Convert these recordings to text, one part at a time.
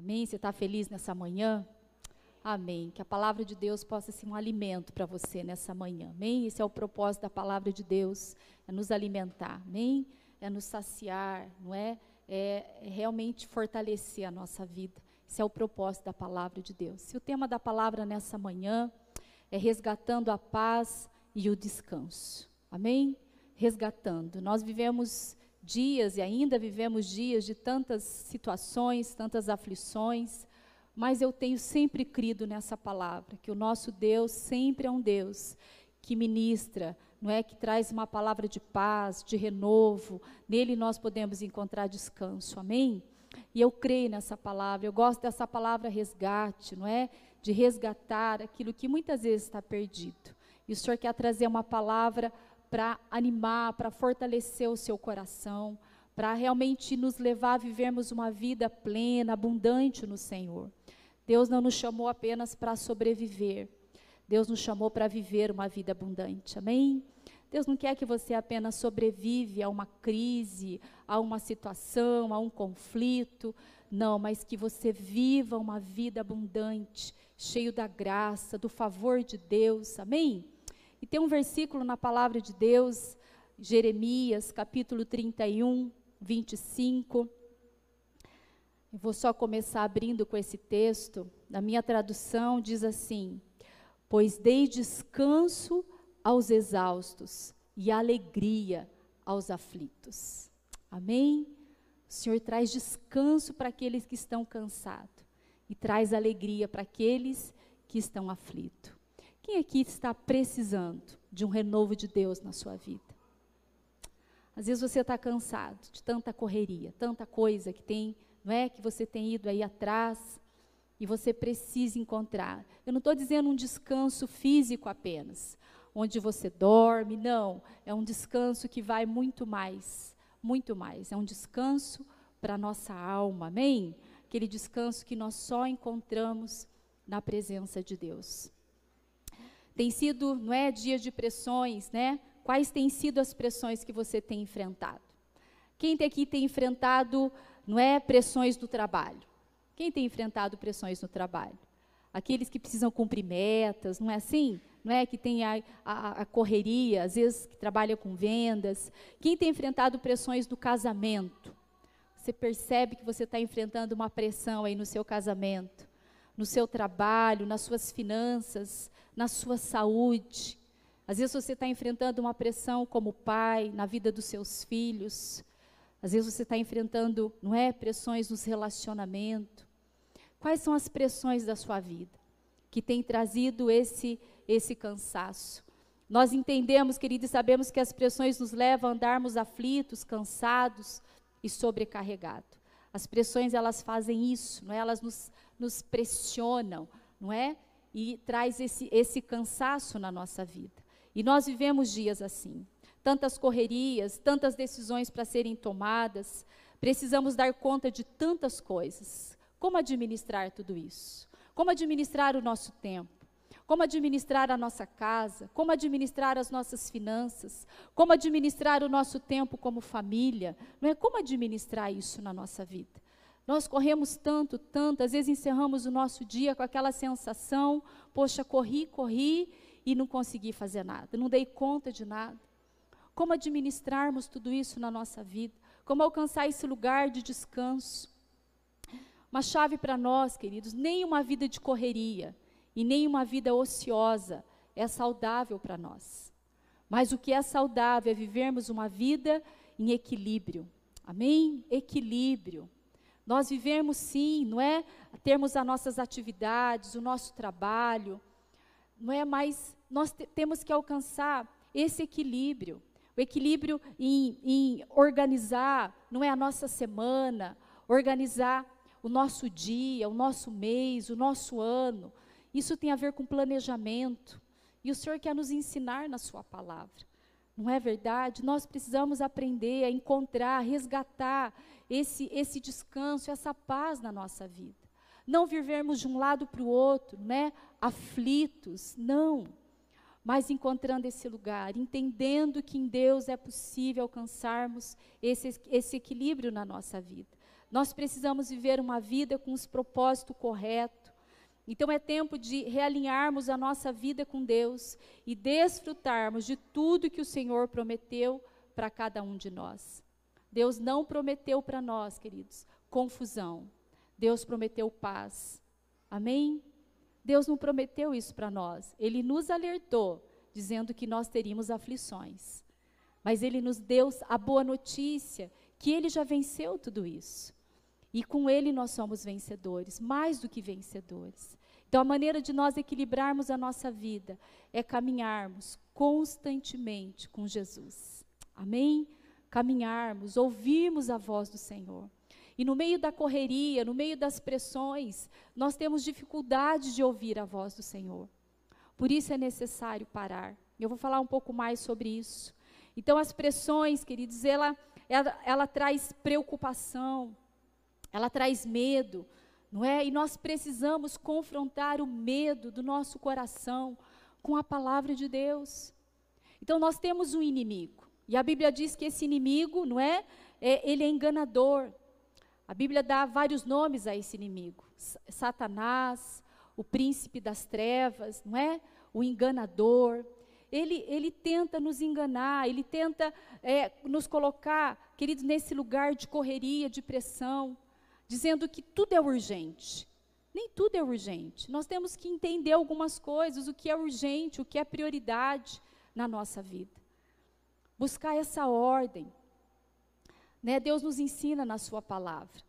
Amém? Você está feliz nessa manhã? Amém. Que a palavra de Deus possa ser um alimento para você nessa manhã. Amém? Esse é o propósito da palavra de Deus, é nos alimentar. Amém? É nos saciar, não é? É, é realmente fortalecer a nossa vida. Esse é o propósito da palavra de Deus. Se o tema da palavra nessa manhã é resgatando a paz e o descanso. Amém? Resgatando. Nós vivemos dias e ainda vivemos dias de tantas situações, tantas aflições, mas eu tenho sempre crido nessa palavra, que o nosso Deus sempre é um Deus que ministra, não é que traz uma palavra de paz, de renovo, nele nós podemos encontrar descanso. Amém? E eu creio nessa palavra, eu gosto dessa palavra resgate, não é? De resgatar aquilo que muitas vezes está perdido. E o Senhor quer trazer uma palavra para animar, para fortalecer o seu coração, para realmente nos levar a vivermos uma vida plena, abundante no Senhor. Deus não nos chamou apenas para sobreviver, Deus nos chamou para viver uma vida abundante. Amém? Deus não quer que você apenas sobrevive a uma crise, a uma situação, a um conflito, não, mas que você viva uma vida abundante, cheio da graça, do favor de Deus. Amém? E tem um versículo na palavra de Deus, Jeremias, capítulo 31, 25. Eu vou só começar abrindo com esse texto. Na minha tradução diz assim: Pois dei descanso aos exaustos e alegria aos aflitos. Amém? O Senhor traz descanso para aqueles que estão cansados e traz alegria para aqueles que estão aflitos. Quem aqui está precisando de um renovo de Deus na sua vida? Às vezes você está cansado de tanta correria, tanta coisa que tem, não é? Que você tem ido aí atrás e você precisa encontrar. Eu não estou dizendo um descanso físico apenas, onde você dorme, não. É um descanso que vai muito mais, muito mais. É um descanso para a nossa alma, amém? Aquele descanso que nós só encontramos na presença de Deus. Tem sido, não é, dias de pressões, né? Quais têm sido as pressões que você tem enfrentado? Quem aqui tem enfrentado, não é, pressões do trabalho? Quem tem enfrentado pressões no trabalho? Aqueles que precisam cumprir metas, não é assim? Não é que tem a, a, a correria, às vezes que trabalha com vendas. Quem tem enfrentado pressões do casamento? Você percebe que você está enfrentando uma pressão aí no seu casamento, no seu trabalho, nas suas finanças, na sua saúde. Às vezes você está enfrentando uma pressão como pai, na vida dos seus filhos. Às vezes você está enfrentando, não é, pressões nos relacionamentos. Quais são as pressões da sua vida que tem trazido esse esse cansaço? Nós entendemos, queridos, e sabemos que as pressões nos levam a andarmos aflitos, cansados e sobrecarregados. As pressões elas fazem isso, não é? Elas nos, nos pressionam, não é? e traz esse, esse cansaço na nossa vida. E nós vivemos dias assim. Tantas correrias, tantas decisões para serem tomadas, precisamos dar conta de tantas coisas. Como administrar tudo isso? Como administrar o nosso tempo? Como administrar a nossa casa? Como administrar as nossas finanças? Como administrar o nosso tempo como família? Não é como administrar isso na nossa vida? Nós corremos tanto, tanto, às vezes encerramos o nosso dia com aquela sensação: poxa, corri, corri e não consegui fazer nada, não dei conta de nada. Como administrarmos tudo isso na nossa vida? Como alcançar esse lugar de descanso? Uma chave para nós, queridos: nem uma vida de correria e nem uma vida ociosa é saudável para nós. Mas o que é saudável é vivermos uma vida em equilíbrio. Amém? Equilíbrio. Nós vivemos sim, não é? Termos as nossas atividades, o nosso trabalho, não é? Mas nós temos que alcançar esse equilíbrio. O equilíbrio em, em organizar, não é? A nossa semana, organizar o nosso dia, o nosso mês, o nosso ano. Isso tem a ver com planejamento. E o Senhor quer nos ensinar na Sua palavra. Não é verdade? Nós precisamos aprender a encontrar, resgatar esse, esse descanso, essa paz na nossa vida. Não vivermos de um lado para o outro, né? Aflitos, não. Mas encontrando esse lugar, entendendo que em Deus é possível alcançarmos esse, esse equilíbrio na nossa vida. Nós precisamos viver uma vida com os propósitos corretos. Então é tempo de realinharmos a nossa vida com Deus e desfrutarmos de tudo que o Senhor prometeu para cada um de nós. Deus não prometeu para nós, queridos, confusão. Deus prometeu paz. Amém? Deus não prometeu isso para nós. Ele nos alertou, dizendo que nós teríamos aflições. Mas ele nos deu a boa notícia que ele já venceu tudo isso. E com ele nós somos vencedores, mais do que vencedores. Então, a maneira de nós equilibrarmos a nossa vida é caminharmos constantemente com Jesus. Amém? Caminharmos, ouvirmos a voz do Senhor. E no meio da correria, no meio das pressões, nós temos dificuldade de ouvir a voz do Senhor. Por isso é necessário parar. Eu vou falar um pouco mais sobre isso. Então, as pressões, queridos, ela, ela, ela traz preocupação, ela traz medo, não é? E nós precisamos confrontar o medo do nosso coração com a palavra de Deus. Então, nós temos um inimigo. E a Bíblia diz que esse inimigo, não é? é ele é enganador. A Bíblia dá vários nomes a esse inimigo: Satanás, o príncipe das trevas, não é? O enganador ele, ele tenta nos enganar, ele tenta é, nos colocar, queridos, nesse lugar de correria, de pressão, dizendo que tudo é urgente. Nem tudo é urgente. Nós temos que entender algumas coisas, o que é urgente, o que é prioridade na nossa vida. Buscar essa ordem. Né? Deus nos ensina na Sua palavra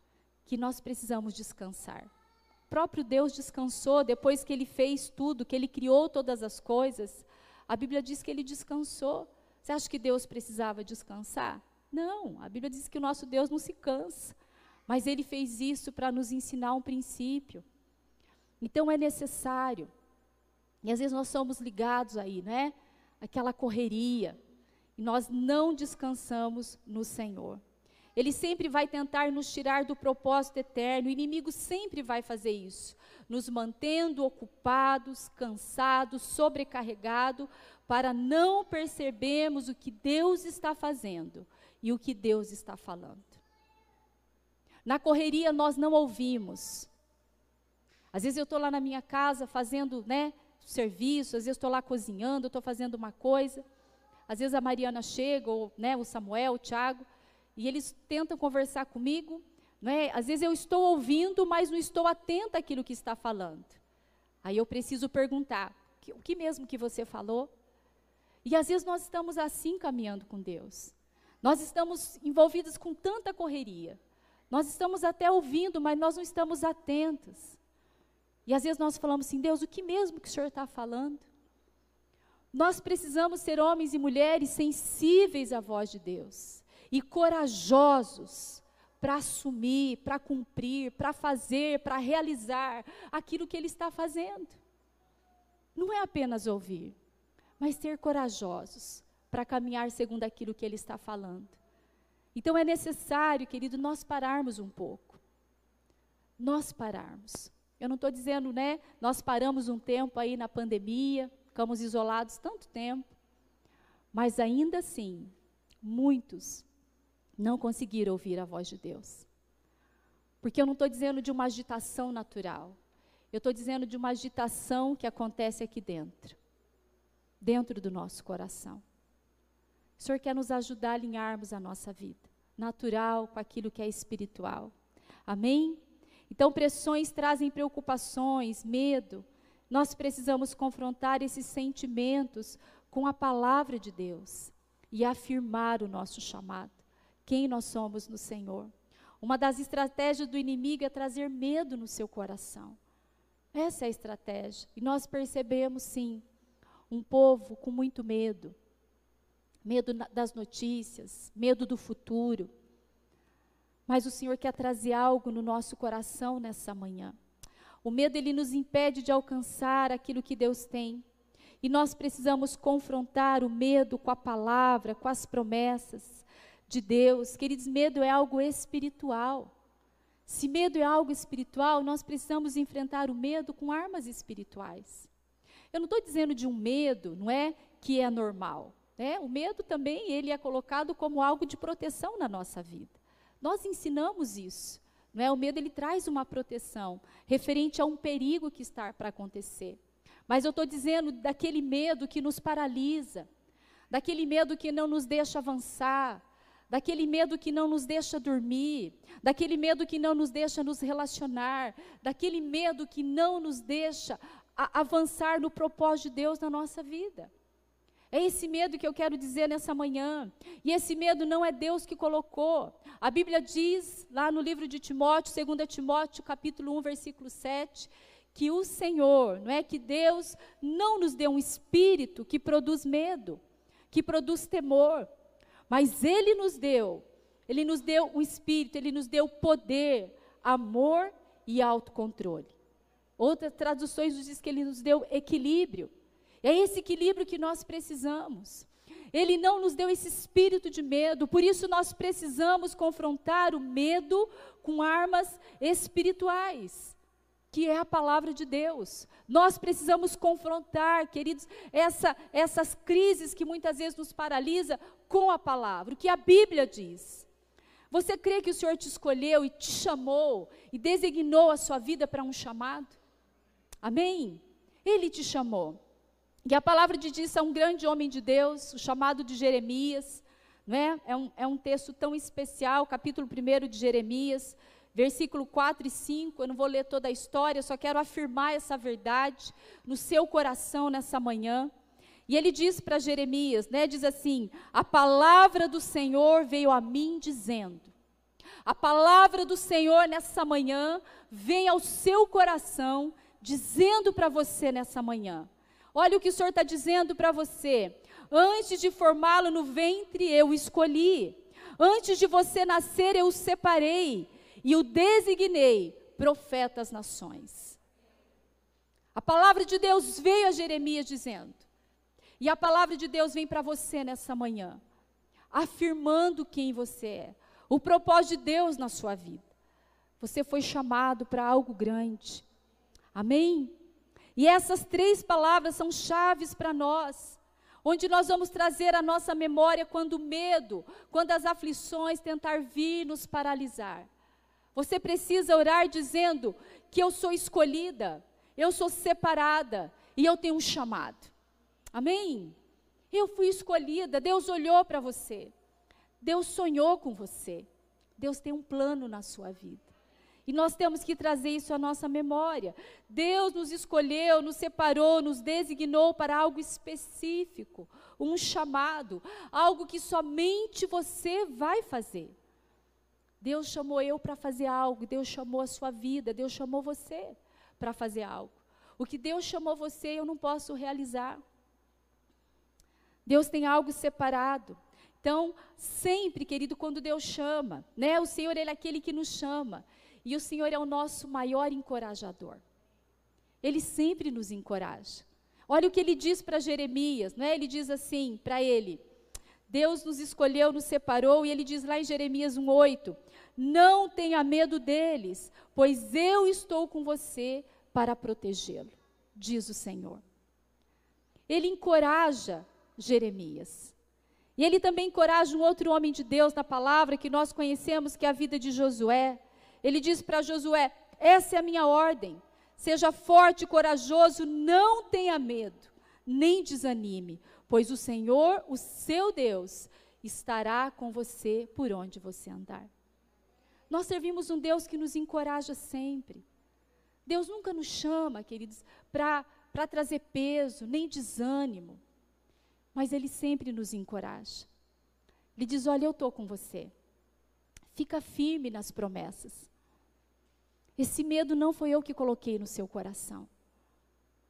que nós precisamos descansar. O próprio Deus descansou depois que Ele fez tudo, que Ele criou todas as coisas. A Bíblia diz que ele descansou. Você acha que Deus precisava descansar? Não, a Bíblia diz que o nosso Deus não se cansa. Mas ele fez isso para nos ensinar um princípio. Então é necessário. E às vezes nós somos ligados aí, né? Aquela correria. Nós não descansamos no Senhor. Ele sempre vai tentar nos tirar do propósito eterno. O inimigo sempre vai fazer isso nos mantendo ocupados, cansados, sobrecarregados, para não percebermos o que Deus está fazendo e o que Deus está falando. Na correria nós não ouvimos. Às vezes eu estou lá na minha casa fazendo, né, serviço, às vezes estou lá cozinhando, estou fazendo uma coisa. Às vezes a Mariana chega, ou né, o Samuel, o Tiago, e eles tentam conversar comigo, é? Às vezes eu estou ouvindo, mas não estou atenta àquilo que está falando. Aí eu preciso perguntar: o que mesmo que você falou? E às vezes nós estamos assim caminhando com Deus. Nós estamos envolvidos com tanta correria. Nós estamos até ouvindo, mas nós não estamos atentos. E às vezes nós falamos assim: Deus, o que mesmo que o Senhor está falando? Nós precisamos ser homens e mulheres sensíveis à voz de Deus e corajosos para assumir, para cumprir, para fazer, para realizar aquilo que Ele está fazendo. Não é apenas ouvir, mas ser corajosos para caminhar segundo aquilo que Ele está falando. Então é necessário, querido, nós pararmos um pouco. Nós pararmos. Eu não estou dizendo, né? Nós paramos um tempo aí na pandemia, ficamos isolados tanto tempo, mas ainda assim, muitos não conseguiram ouvir a voz de Deus. Porque eu não estou dizendo de uma agitação natural. Eu estou dizendo de uma agitação que acontece aqui dentro, dentro do nosso coração. O Senhor quer nos ajudar a alinharmos a nossa vida, natural com aquilo que é espiritual. Amém? Então, pressões trazem preocupações, medo. Nós precisamos confrontar esses sentimentos com a palavra de Deus e afirmar o nosso chamado quem nós somos no Senhor. Uma das estratégias do inimigo é trazer medo no seu coração. Essa é a estratégia. E nós percebemos, sim, um povo com muito medo. Medo das notícias, medo do futuro. Mas o Senhor quer trazer algo no nosso coração nessa manhã. O medo ele nos impede de alcançar aquilo que Deus tem. E nós precisamos confrontar o medo com a palavra, com as promessas de Deus. Queridos, medo é algo espiritual. Se medo é algo espiritual, nós precisamos enfrentar o medo com armas espirituais. Eu não estou dizendo de um medo, não é, que é normal. Né? O medo também ele é colocado como algo de proteção na nossa vida. Nós ensinamos isso. Não é? O medo ele traz uma proteção referente a um perigo que está para acontecer. Mas eu estou dizendo daquele medo que nos paralisa, daquele medo que não nos deixa avançar, daquele medo que não nos deixa dormir, daquele medo que não nos deixa nos relacionar, daquele medo que não nos deixa avançar no propósito de Deus na nossa vida. É esse medo que eu quero dizer nessa manhã. E esse medo não é Deus que colocou. A Bíblia diz, lá no livro de Timóteo, 2 Timóteo, capítulo 1, versículo 7, que o Senhor, não é que Deus não nos deu um espírito que produz medo, que produz temor, mas Ele nos deu, Ele nos deu um espírito, Ele nos deu poder, amor e autocontrole. Outras traduções diz que Ele nos deu equilíbrio. É esse equilíbrio que nós precisamos. Ele não nos deu esse espírito de medo, por isso nós precisamos confrontar o medo com armas espirituais, que é a palavra de Deus. Nós precisamos confrontar, queridos, essa, essas crises que muitas vezes nos paralisa com a palavra, o que a Bíblia diz. Você crê que o Senhor te escolheu e te chamou e designou a sua vida para um chamado? Amém? Ele te chamou. E a palavra de Deus é um grande homem de Deus, o chamado de Jeremias, não é? É um, é um texto tão especial, capítulo 1 de Jeremias, versículo 4 e 5. Eu não vou ler toda a história, só quero afirmar essa verdade no seu coração nessa manhã. E ele diz para Jeremias, né, diz assim: "A palavra do Senhor veio a mim dizendo: A palavra do Senhor nessa manhã vem ao seu coração dizendo para você nessa manhã. Olha o que o Senhor está dizendo para você. Antes de formá-lo no ventre, eu escolhi. Antes de você nascer, eu o separei e o designei profeta às nações. A palavra de Deus veio a Jeremias dizendo: e a palavra de Deus vem para você nessa manhã, afirmando quem você é, o propósito de Deus na sua vida. Você foi chamado para algo grande. Amém? E essas três palavras são chaves para nós, onde nós vamos trazer a nossa memória quando o medo, quando as aflições tentar vir nos paralisar. Você precisa orar dizendo que eu sou escolhida, eu sou separada e eu tenho um chamado. Amém? Eu fui escolhida, Deus olhou para você. Deus sonhou com você. Deus tem um plano na sua vida. E nós temos que trazer isso à nossa memória. Deus nos escolheu, nos separou, nos designou para algo específico, um chamado, algo que somente você vai fazer. Deus chamou eu para fazer algo, Deus chamou a sua vida, Deus chamou você para fazer algo. O que Deus chamou você, eu não posso realizar. Deus tem algo separado. Então, sempre, querido, quando Deus chama, né? O Senhor ele é aquele que nos chama, e o Senhor é o nosso maior encorajador. Ele sempre nos encoraja. Olha o que ele diz para Jeremias, né? Ele diz assim para ele: Deus nos escolheu, nos separou, e ele diz lá em Jeremias 1:8: Não tenha medo deles, pois eu estou com você para protegê-lo, diz o Senhor. Ele encoraja Jeremias. E ele também encoraja um outro homem de Deus na palavra que nós conhecemos, que é a vida de Josué. Ele diz para Josué: Essa é a minha ordem. Seja forte e corajoso, não tenha medo, nem desanime, pois o Senhor, o seu Deus, estará com você por onde você andar. Nós servimos um Deus que nos encoraja sempre. Deus nunca nos chama, queridos, para trazer peso, nem desânimo mas Ele sempre nos encoraja. Ele diz: Olha, eu estou com você. Fica firme nas promessas. Esse medo não foi eu que coloquei no seu coração.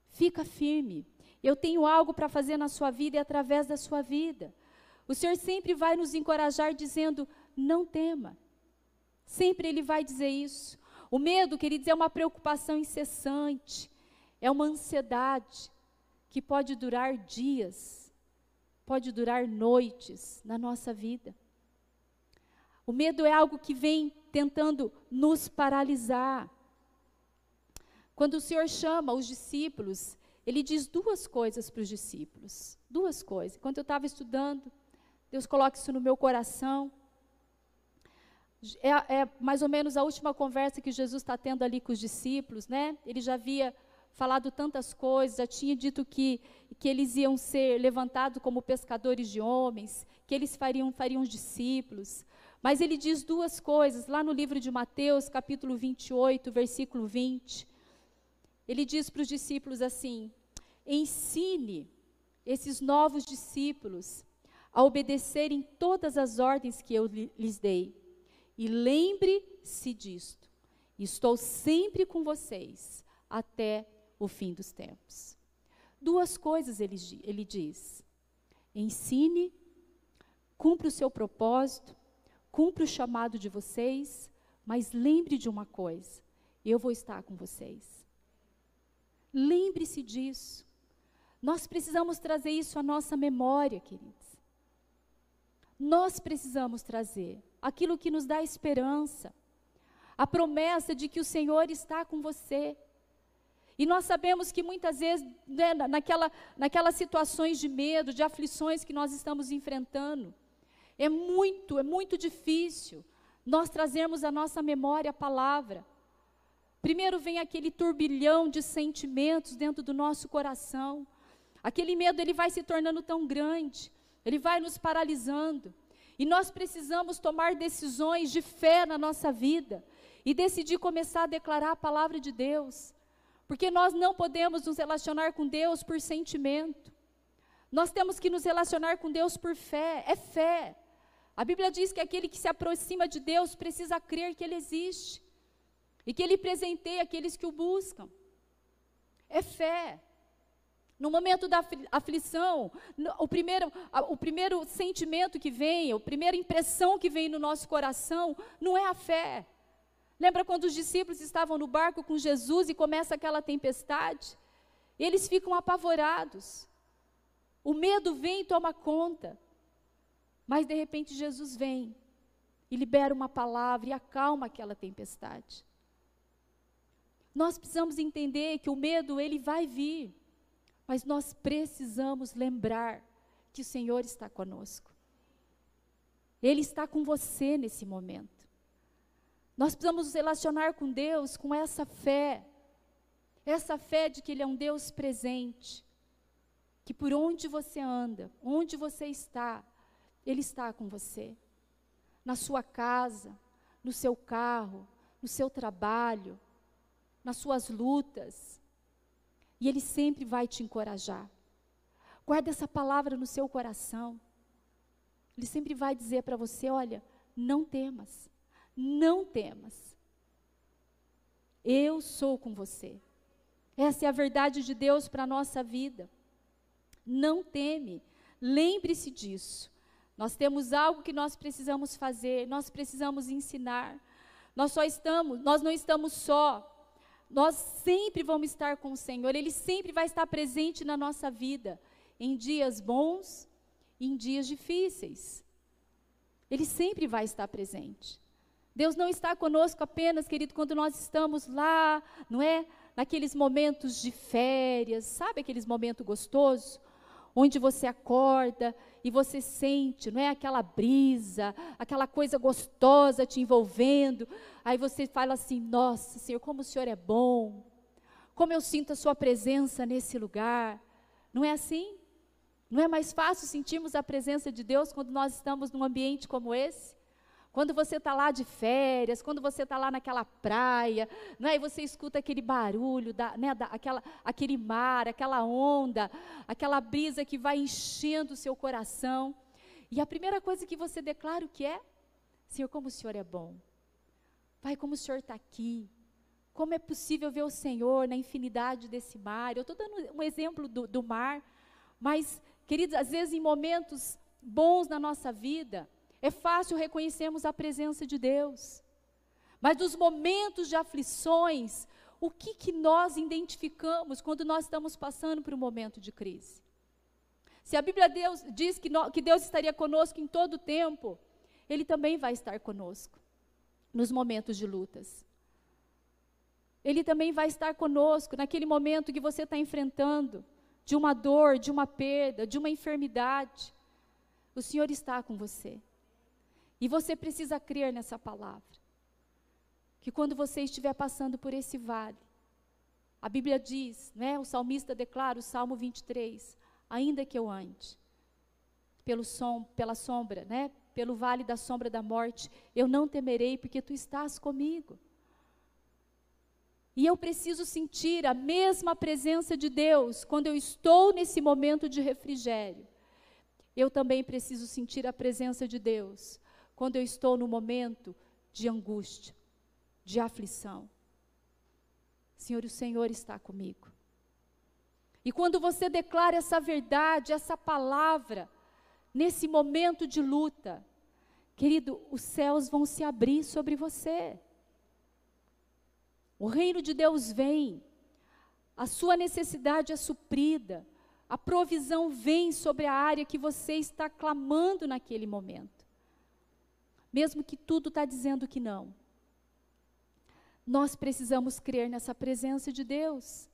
Fica firme. Eu tenho algo para fazer na sua vida e através da sua vida. O Senhor sempre vai nos encorajar dizendo: não tema. Sempre Ele vai dizer isso. O medo, queridos, é uma preocupação incessante, é uma ansiedade que pode durar dias, pode durar noites na nossa vida. O medo é algo que vem tentando nos paralisar. Quando o Senhor chama os discípulos, ele diz duas coisas para os discípulos. Duas coisas. Enquanto eu estava estudando, Deus coloca isso no meu coração. É, é, mais ou menos a última conversa que Jesus está tendo ali com os discípulos, né? Ele já havia falado tantas coisas, já tinha dito que, que eles iam ser levantados como pescadores de homens, que eles fariam, fariam discípulos. Mas ele diz duas coisas, lá no livro de Mateus, capítulo 28, versículo 20. Ele diz para os discípulos assim: ensine esses novos discípulos a obedecerem todas as ordens que eu lhes dei. E lembre-se disto: estou sempre com vocês até o fim dos tempos. Duas coisas ele, ele diz: ensine, cumpra o seu propósito, cumpra o chamado de vocês, mas lembre de uma coisa: eu vou estar com vocês. Lembre-se disso. Nós precisamos trazer isso à nossa memória, queridos. Nós precisamos trazer aquilo que nos dá esperança, a promessa de que o Senhor está com você. E nós sabemos que muitas vezes, né, naquela, naquelas situações de medo, de aflições que nós estamos enfrentando, é muito, é muito difícil nós trazermos à nossa memória a palavra. Primeiro vem aquele turbilhão de sentimentos dentro do nosso coração. Aquele medo ele vai se tornando tão grande, ele vai nos paralisando. E nós precisamos tomar decisões de fé na nossa vida e decidir começar a declarar a palavra de Deus. Porque nós não podemos nos relacionar com Deus por sentimento. Nós temos que nos relacionar com Deus por fé, é fé. A Bíblia diz que aquele que se aproxima de Deus precisa crer que Ele existe e que Ele presenteia aqueles que o buscam. É fé. No momento da aflição, o primeiro, o primeiro sentimento que vem, a primeira impressão que vem no nosso coração, não é a fé. Lembra quando os discípulos estavam no barco com Jesus e começa aquela tempestade? Eles ficam apavorados. O medo vem e toma conta. Mas de repente Jesus vem e libera uma palavra e acalma aquela tempestade. Nós precisamos entender que o medo ele vai vir. Mas nós precisamos lembrar que o Senhor está conosco. Ele está com você nesse momento. Nós precisamos nos relacionar com Deus com essa fé. Essa fé de que Ele é um Deus presente. Que por onde você anda, onde você está, Ele está com você. Na sua casa, no seu carro, no seu trabalho, nas suas lutas, e Ele sempre vai te encorajar. Guarda essa palavra no seu coração. Ele sempre vai dizer para você: olha, não temas, não temas. Eu sou com você. Essa é a verdade de Deus para a nossa vida. Não teme, lembre-se disso. Nós temos algo que nós precisamos fazer, nós precisamos ensinar. Nós só estamos, nós não estamos só nós sempre vamos estar com o Senhor, Ele sempre vai estar presente na nossa vida, em dias bons e em dias difíceis. Ele sempre vai estar presente. Deus não está conosco apenas, querido, quando nós estamos lá, não é? Naqueles momentos de férias, sabe aqueles momentos gostosos? onde você acorda e você sente, não é aquela brisa, aquela coisa gostosa te envolvendo. Aí você fala assim: "Nossa, Senhor, como o Senhor é bom. Como eu sinto a sua presença nesse lugar". Não é assim? Não é mais fácil sentirmos a presença de Deus quando nós estamos num ambiente como esse? Quando você está lá de férias, quando você está lá naquela praia, não é? e você escuta aquele barulho, da, né, da, aquela, aquele mar, aquela onda, aquela brisa que vai enchendo o seu coração. E a primeira coisa que você declara o que é? Senhor, como o Senhor é bom. Pai, como o Senhor está aqui. Como é possível ver o Senhor na infinidade desse mar? Eu estou dando um exemplo do, do mar, mas, queridos, às vezes em momentos bons na nossa vida, é fácil reconhecermos a presença de Deus. Mas nos momentos de aflições, o que, que nós identificamos quando nós estamos passando por um momento de crise? Se a Bíblia Deus, diz que, no, que Deus estaria conosco em todo o tempo, Ele também vai estar conosco nos momentos de lutas. Ele também vai estar conosco naquele momento que você está enfrentando, de uma dor, de uma perda, de uma enfermidade. O Senhor está com você. E você precisa crer nessa palavra. Que quando você estiver passando por esse vale, a Bíblia diz, né, o salmista declara, o Salmo 23, ainda que eu ande pelo som, pela sombra, né, pelo vale da sombra da morte, eu não temerei, porque tu estás comigo. E eu preciso sentir a mesma presença de Deus quando eu estou nesse momento de refrigério. Eu também preciso sentir a presença de Deus quando eu estou no momento de angústia, de aflição. Senhor, o Senhor está comigo. E quando você declara essa verdade, essa palavra, nesse momento de luta, querido, os céus vão se abrir sobre você. O reino de Deus vem, a sua necessidade é suprida, a provisão vem sobre a área que você está clamando naquele momento. Mesmo que tudo está dizendo que não. Nós precisamos crer nessa presença de Deus.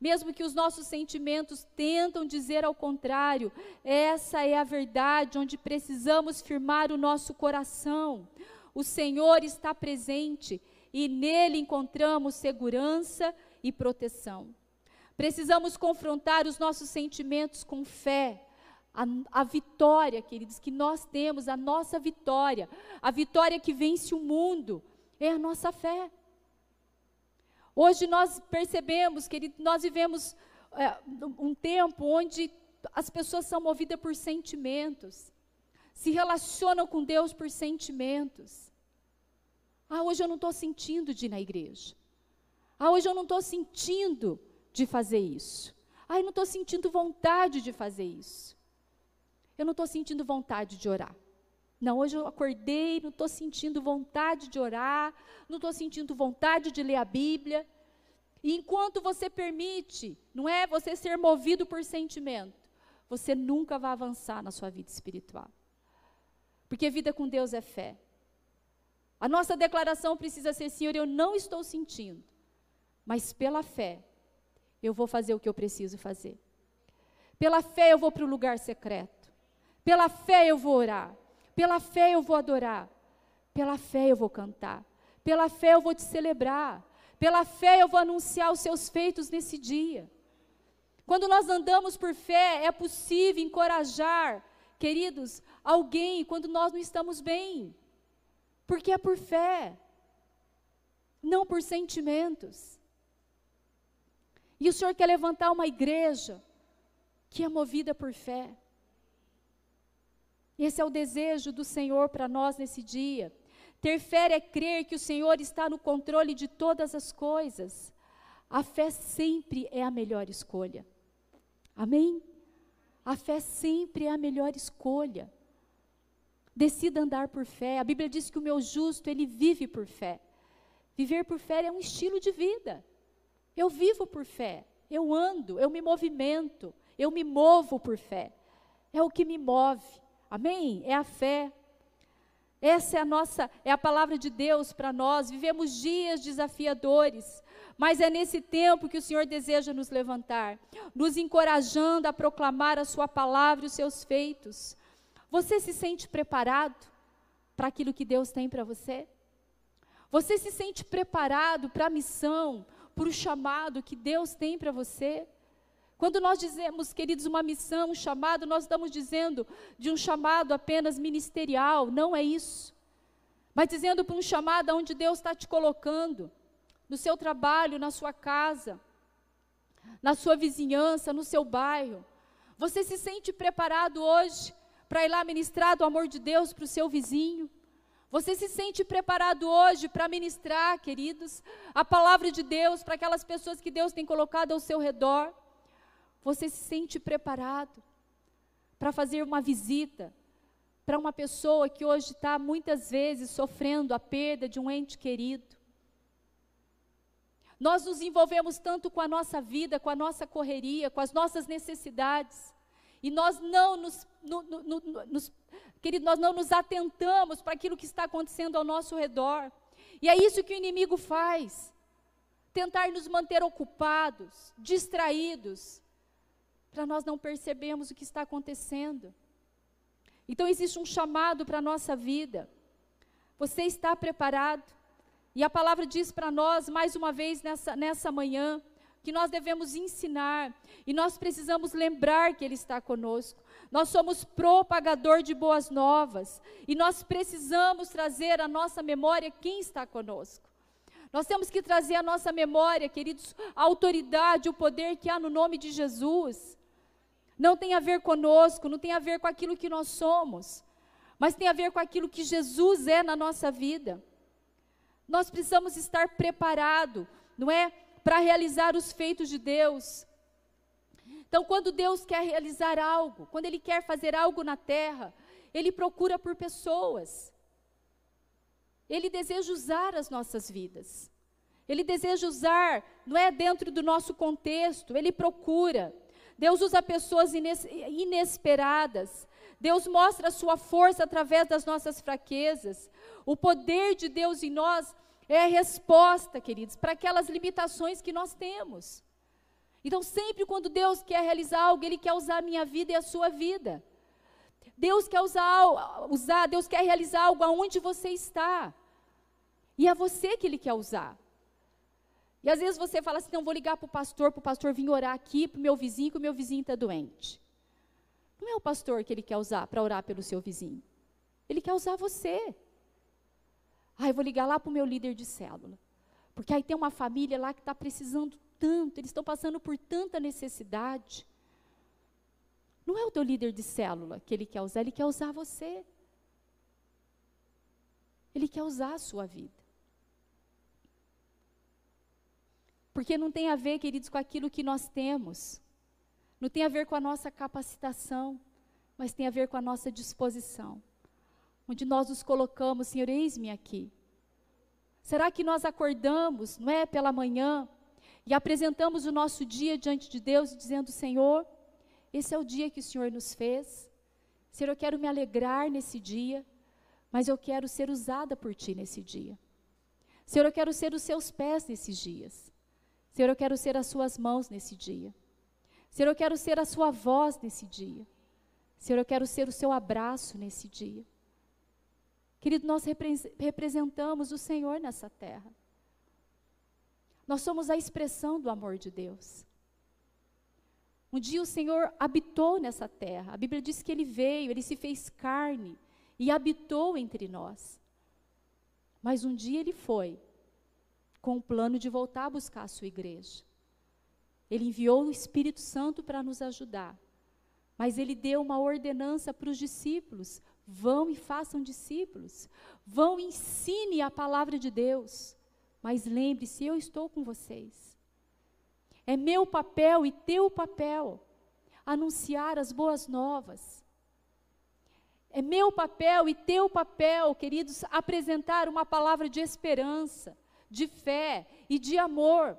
Mesmo que os nossos sentimentos tentam dizer ao contrário, essa é a verdade onde precisamos firmar o nosso coração. O Senhor está presente e nele encontramos segurança e proteção. Precisamos confrontar os nossos sentimentos com fé. A, a, vitória, queridos, que nós temos, a nossa vitória, a vitória que vence o mundo, é a nossa fé. Hoje nós percebemos, queridos, nós vivemos é, um tempo onde as pessoas são movidas por sentimentos, se relacionam com Deus por sentimentos. Ah, hoje eu não estou sentindo de ir na igreja. Ah, hoje eu não estou sentindo de fazer isso. Ah, eu não estou sentindo vontade de fazer isso. Eu não estou sentindo vontade de orar. Não, hoje eu acordei, não estou sentindo vontade de orar, não estou sentindo vontade de ler a Bíblia. E enquanto você permite, não é você ser movido por sentimento, você nunca vai avançar na sua vida espiritual. Porque vida com Deus é fé. A nossa declaração precisa ser: Senhor, eu não estou sentindo, mas pela fé, eu vou fazer o que eu preciso fazer. Pela fé, eu vou para o lugar secreto. Pela fé, eu vou orar. Pela fé, eu vou adorar. Pela fé, eu vou cantar. Pela fé, eu vou te celebrar. Pela fé, eu vou anunciar os seus feitos nesse dia. Quando nós andamos por fé, é possível encorajar, queridos, alguém quando nós não estamos bem. Porque é por fé, não por sentimentos. E o Senhor quer levantar uma igreja que é movida por fé. Esse é o desejo do Senhor para nós nesse dia. Ter fé é crer que o Senhor está no controle de todas as coisas. A fé sempre é a melhor escolha. Amém? A fé sempre é a melhor escolha. Decida andar por fé. A Bíblia diz que o meu justo, ele vive por fé. Viver por fé é um estilo de vida. Eu vivo por fé. Eu ando, eu me movimento, eu me movo por fé. É o que me move. Amém? É a fé. Essa é a nossa, é a palavra de Deus para nós. Vivemos dias desafiadores, mas é nesse tempo que o Senhor deseja nos levantar, nos encorajando a proclamar a sua palavra e os seus feitos. Você se sente preparado para aquilo que Deus tem para você? Você se sente preparado para a missão, para o chamado que Deus tem para você? Quando nós dizemos, queridos, uma missão, um chamado, nós estamos dizendo de um chamado apenas ministerial, não é isso. Mas dizendo para um chamado onde Deus está te colocando, no seu trabalho, na sua casa, na sua vizinhança, no seu bairro. Você se sente preparado hoje para ir lá ministrar do amor de Deus para o seu vizinho? Você se sente preparado hoje para ministrar, queridos, a palavra de Deus para aquelas pessoas que Deus tem colocado ao seu redor? Você se sente preparado para fazer uma visita para uma pessoa que hoje está muitas vezes sofrendo a perda de um ente querido? Nós nos envolvemos tanto com a nossa vida, com a nossa correria, com as nossas necessidades, e nós não nos, no, no, no, nos querido, nós não nos atentamos para aquilo que está acontecendo ao nosso redor. E é isso que o inimigo faz. Tentar nos manter ocupados, distraídos, para nós não percebermos o que está acontecendo. Então existe um chamado para a nossa vida. Você está preparado? E a palavra diz para nós, mais uma vez nessa, nessa manhã, que nós devemos ensinar e nós precisamos lembrar que Ele está conosco. Nós somos propagador de boas novas e nós precisamos trazer à nossa memória quem está conosco. Nós temos que trazer à nossa memória, queridos, a autoridade, o poder que há no nome de Jesus. Não tem a ver conosco, não tem a ver com aquilo que nós somos, mas tem a ver com aquilo que Jesus é na nossa vida. Nós precisamos estar preparados, não é? Para realizar os feitos de Deus. Então, quando Deus quer realizar algo, quando Ele quer fazer algo na terra, Ele procura por pessoas. Ele deseja usar as nossas vidas. Ele deseja usar, não é dentro do nosso contexto, ele procura. Deus usa pessoas inesperadas. Deus mostra a sua força através das nossas fraquezas. O poder de Deus em nós é a resposta, queridos, para aquelas limitações que nós temos. Então, sempre quando Deus quer realizar algo, Ele quer usar a minha vida e a sua vida. Deus quer usar, usar, Deus quer realizar algo aonde você está. E é você que Ele quer usar. E às vezes você fala assim, não, vou ligar para o pastor, para o pastor vir orar aqui, para o meu vizinho, que o meu vizinho está doente. Não é o pastor que ele quer usar para orar pelo seu vizinho. Ele quer usar você. Ah, eu vou ligar lá para o meu líder de célula. Porque aí tem uma família lá que está precisando tanto, eles estão passando por tanta necessidade. Não é o teu líder de célula que ele quer usar, ele quer usar você. Ele quer usar a sua vida. Porque não tem a ver, queridos, com aquilo que nós temos. Não tem a ver com a nossa capacitação, mas tem a ver com a nossa disposição. Onde nós nos colocamos, Senhor, eis-me aqui. Será que nós acordamos, não é, pela manhã, e apresentamos o nosso dia diante de Deus, dizendo: Senhor, esse é o dia que o Senhor nos fez. Senhor, eu quero me alegrar nesse dia, mas eu quero ser usada por Ti nesse dia. Senhor, eu quero ser os Seus pés nesses dias. Senhor, eu quero ser as suas mãos nesse dia. Senhor, eu quero ser a sua voz nesse dia. Senhor, eu quero ser o seu abraço nesse dia. Querido, nós repre representamos o Senhor nessa terra. Nós somos a expressão do amor de Deus. Um dia o Senhor habitou nessa terra. A Bíblia diz que ele veio, ele se fez carne e habitou entre nós. Mas um dia ele foi com o plano de voltar a buscar a sua igreja. Ele enviou o Espírito Santo para nos ajudar. Mas ele deu uma ordenança para os discípulos: vão e façam discípulos. Vão e ensine a palavra de Deus. Mas lembre-se, eu estou com vocês. É meu papel e teu papel anunciar as boas novas. É meu papel e teu papel, queridos, apresentar uma palavra de esperança de fé e de amor.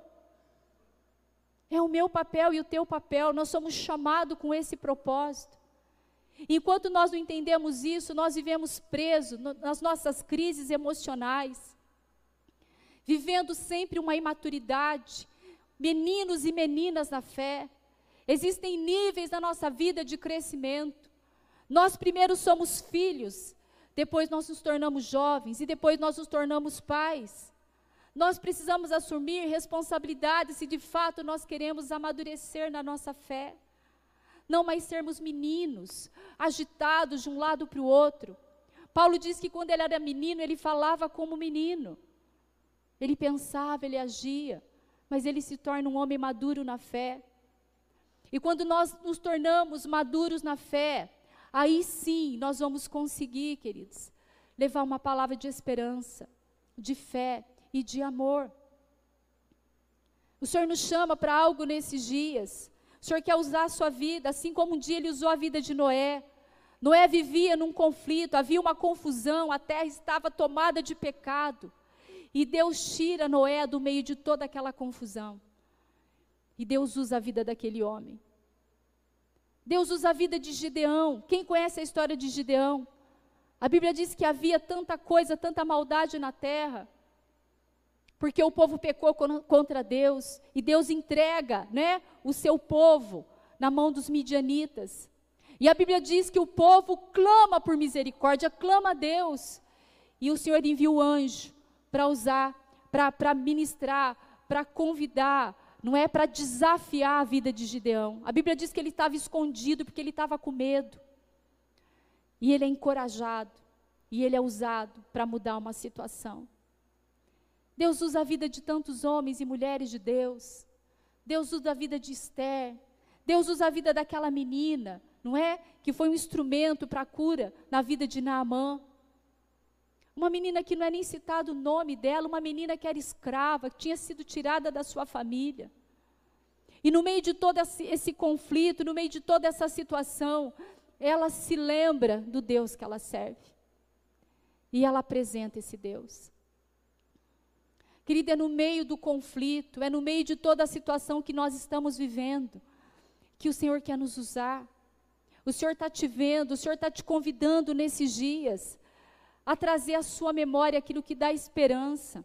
É o meu papel e o teu papel, nós somos chamados com esse propósito. Enquanto nós não entendemos isso, nós vivemos presos nas nossas crises emocionais, vivendo sempre uma imaturidade, meninos e meninas na fé. Existem níveis na nossa vida de crescimento. Nós primeiro somos filhos, depois nós nos tornamos jovens e depois nós nos tornamos pais. Nós precisamos assumir responsabilidade se de fato nós queremos amadurecer na nossa fé. Não mais sermos meninos, agitados de um lado para o outro. Paulo diz que quando ele era menino, ele falava como menino. Ele pensava, ele agia, mas ele se torna um homem maduro na fé. E quando nós nos tornamos maduros na fé, aí sim nós vamos conseguir, queridos, levar uma palavra de esperança, de fé, e de amor. O Senhor nos chama para algo nesses dias. O Senhor quer usar a sua vida, assim como um dia Ele usou a vida de Noé. Noé vivia num conflito, havia uma confusão, a terra estava tomada de pecado. E Deus tira Noé do meio de toda aquela confusão. E Deus usa a vida daquele homem. Deus usa a vida de Gideão. Quem conhece a história de Gideão? A Bíblia diz que havia tanta coisa, tanta maldade na terra porque o povo pecou contra Deus e Deus entrega, né, o seu povo na mão dos midianitas. E a Bíblia diz que o povo clama por misericórdia, clama a Deus. E o Senhor envia o anjo para usar, para ministrar, para convidar, não é para desafiar a vida de Gideão. A Bíblia diz que ele estava escondido porque ele estava com medo. E ele é encorajado, e ele é usado para mudar uma situação. Deus usa a vida de tantos homens e mulheres de Deus. Deus usa a vida de Esther. Deus usa a vida daquela menina, não é? Que foi um instrumento para a cura na vida de Naamã. Uma menina que não é nem citado o nome dela, uma menina que era escrava, que tinha sido tirada da sua família. E no meio de todo esse, esse conflito, no meio de toda essa situação, ela se lembra do Deus que ela serve. E ela apresenta esse Deus. Querida, é no meio do conflito, é no meio de toda a situação que nós estamos vivendo, que o Senhor quer nos usar. O Senhor está te vendo, o Senhor está te convidando nesses dias a trazer à sua memória aquilo que dá esperança.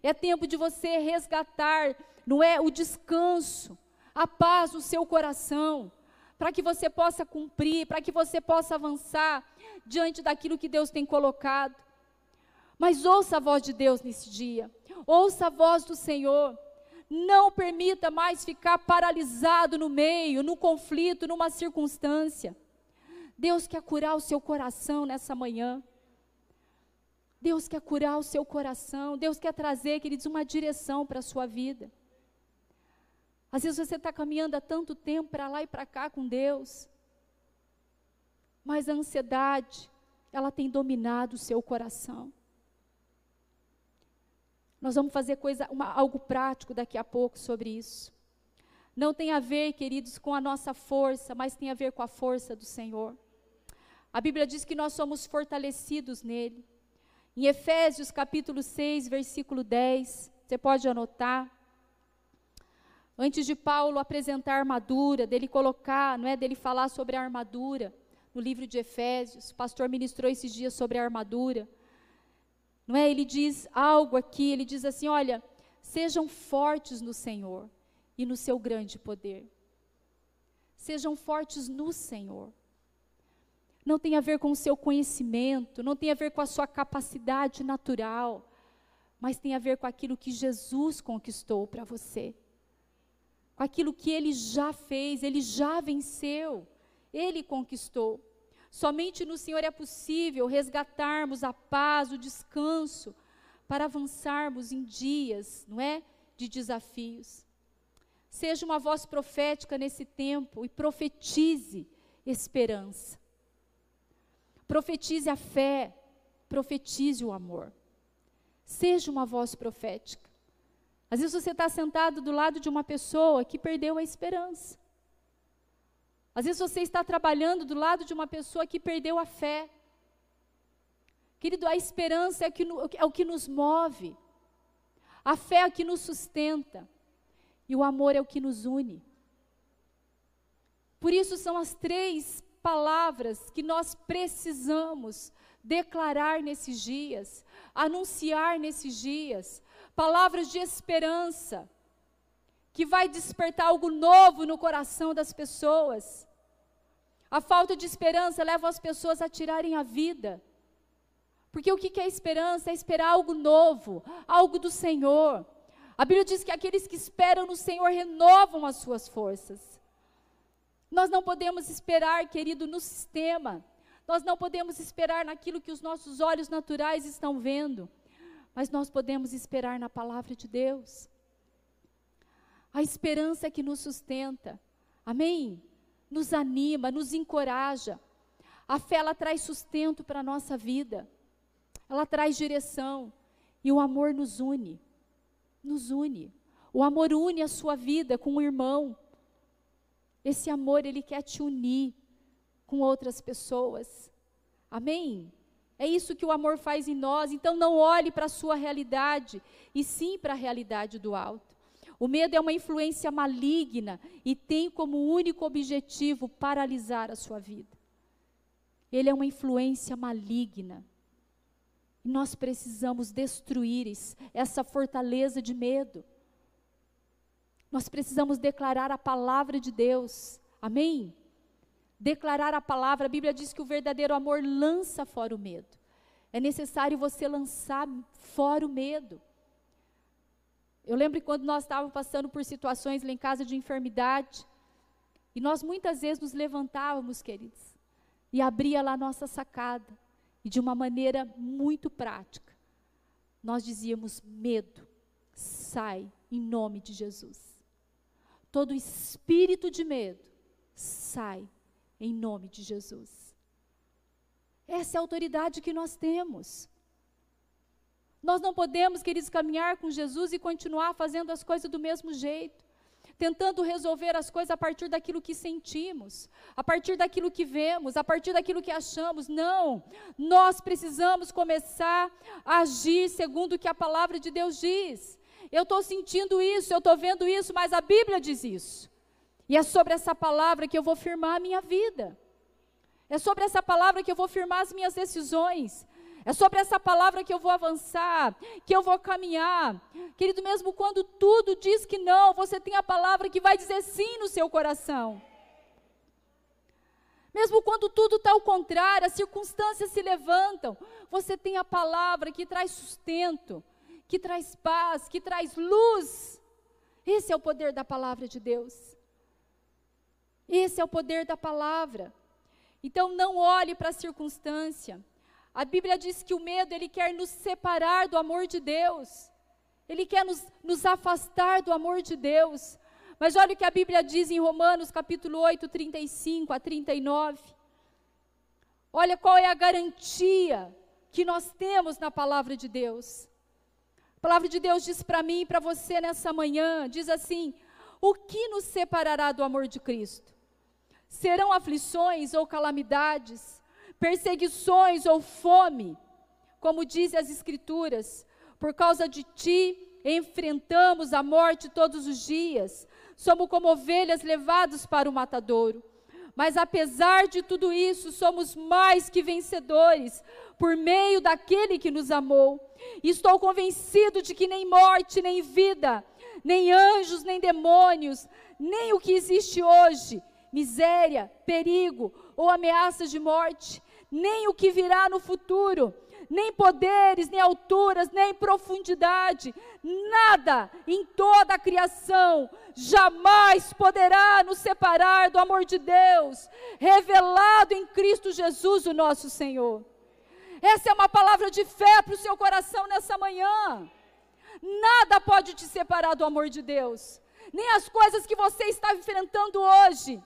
É tempo de você resgatar, não é, o descanso, a paz no seu coração, para que você possa cumprir, para que você possa avançar diante daquilo que Deus tem colocado. Mas ouça a voz de Deus nesse dia. Ouça a voz do Senhor. Não permita mais ficar paralisado no meio, no conflito, numa circunstância. Deus quer curar o seu coração nessa manhã. Deus quer curar o seu coração, Deus quer trazer, queridos, uma direção para a sua vida. Às vezes você está caminhando há tanto tempo para lá e para cá com Deus, mas a ansiedade, ela tem dominado o seu coração. Nós vamos fazer coisa, uma, algo prático daqui a pouco sobre isso. Não tem a ver, queridos, com a nossa força, mas tem a ver com a força do Senhor. A Bíblia diz que nós somos fortalecidos nele. Em Efésios capítulo 6, versículo 10, você pode anotar. Antes de Paulo apresentar a armadura, dele colocar, não é, dele falar sobre a armadura, no livro de Efésios, o pastor ministrou esses dias sobre a armadura. Não é? Ele diz algo aqui, ele diz assim: "Olha, sejam fortes no Senhor e no seu grande poder. Sejam fortes no Senhor não tem a ver com o seu conhecimento, não tem a ver com a sua capacidade natural, mas tem a ver com aquilo que Jesus conquistou para você. Com aquilo que ele já fez, ele já venceu, ele conquistou. Somente no Senhor é possível resgatarmos a paz, o descanso, para avançarmos em dias, não é? De desafios. Seja uma voz profética nesse tempo e profetize esperança. Profetize a fé, profetize o amor. Seja uma voz profética. Às vezes você está sentado do lado de uma pessoa que perdeu a esperança. Às vezes você está trabalhando do lado de uma pessoa que perdeu a fé. Querido, a esperança é, que, é o que nos move. A fé é o que nos sustenta. E o amor é o que nos une. Por isso são as três palavras que nós precisamos declarar nesses dias, anunciar nesses dias, palavras de esperança, que vai despertar algo novo no coração das pessoas. A falta de esperança leva as pessoas a tirarem a vida. Porque o que é esperança? É esperar algo novo, algo do Senhor. A Bíblia diz que aqueles que esperam no Senhor renovam as suas forças. Nós não podemos esperar, querido, no sistema. Nós não podemos esperar naquilo que os nossos olhos naturais estão vendo. Mas nós podemos esperar na palavra de Deus. A esperança é que nos sustenta. Amém? Nos anima, nos encoraja. A fé ela traz sustento para a nossa vida. Ela traz direção. E o amor nos une. Nos une. O amor une a sua vida com o irmão, esse amor, ele quer te unir com outras pessoas. Amém? É isso que o amor faz em nós. Então não olhe para a sua realidade, e sim para a realidade do alto. O medo é uma influência maligna e tem como único objetivo paralisar a sua vida. Ele é uma influência maligna. E nós precisamos destruir essa fortaleza de medo. Nós precisamos declarar a palavra de Deus. Amém? declarar a palavra. A Bíblia diz que o verdadeiro amor lança fora o medo. É necessário você lançar fora o medo. Eu lembro quando nós estávamos passando por situações lá em casa de enfermidade, e nós muitas vezes nos levantávamos, queridos, e abria lá a nossa sacada, e de uma maneira muito prática, nós dizíamos: medo, sai em nome de Jesus. Todo espírito de medo, sai em nome de Jesus. Essa é a autoridade que nós temos. Nós não podemos, queridos, caminhar com Jesus e continuar fazendo as coisas do mesmo jeito, tentando resolver as coisas a partir daquilo que sentimos, a partir daquilo que vemos, a partir daquilo que achamos. Não! Nós precisamos começar a agir segundo o que a palavra de Deus diz. Eu estou sentindo isso, eu estou vendo isso, mas a Bíblia diz isso. E é sobre essa palavra que eu vou firmar a minha vida. É sobre essa palavra que eu vou firmar as minhas decisões. É sobre essa palavra que eu vou avançar, que eu vou caminhar. Querido, mesmo quando tudo diz que não, você tem a palavra que vai dizer sim no seu coração. Mesmo quando tudo está ao contrário, as circunstâncias se levantam, você tem a palavra que traz sustento, que traz paz, que traz luz. Esse é o poder da palavra de Deus. Esse é o poder da palavra. Então não olhe para a circunstância. A Bíblia diz que o medo, ele quer nos separar do amor de Deus. Ele quer nos, nos afastar do amor de Deus. Mas olha o que a Bíblia diz em Romanos capítulo 8, 35 a 39. Olha qual é a garantia que nós temos na palavra de Deus. A palavra de Deus diz para mim e para você nessa manhã, diz assim: o que nos separará do amor de Cristo? serão aflições ou calamidades, perseguições ou fome, como dizem as Escrituras, por causa de ti enfrentamos a morte todos os dias, somos como ovelhas levados para o matadouro. Mas apesar de tudo isso, somos mais que vencedores por meio daquele que nos amou. Estou convencido de que nem morte, nem vida, nem anjos, nem demônios, nem o que existe hoje, miséria, perigo ou ameaças de morte, nem o que virá no futuro, nem poderes, nem alturas, nem profundidade, nada em toda a criação jamais poderá nos separar do amor de Deus, revelado em Cristo Jesus, o nosso Senhor. Essa é uma palavra de fé para o seu coração nessa manhã. Nada pode te separar do amor de Deus, nem as coisas que você está enfrentando hoje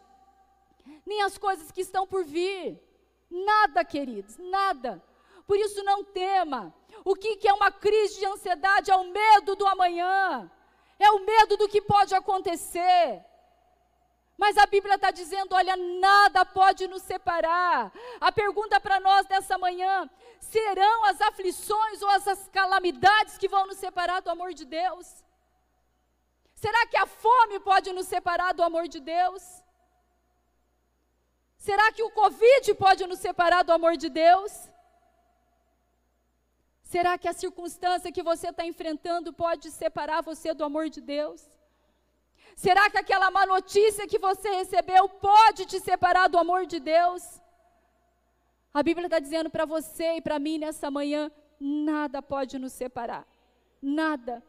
nem as coisas que estão por vir. Nada, queridos, nada. Por isso não tema. O que, que é uma crise de ansiedade? É o medo do amanhã. É o medo do que pode acontecer. Mas a Bíblia está dizendo: olha, nada pode nos separar. A pergunta para nós nessa manhã: serão as aflições ou as calamidades que vão nos separar do amor de Deus? Será que a fome pode nos separar do amor de Deus? Será que o Covid pode nos separar do amor de Deus? Será que a circunstância que você está enfrentando pode separar você do amor de Deus? Será que aquela má notícia que você recebeu pode te separar do amor de Deus? A Bíblia está dizendo para você e para mim nessa manhã: nada pode nos separar. Nada.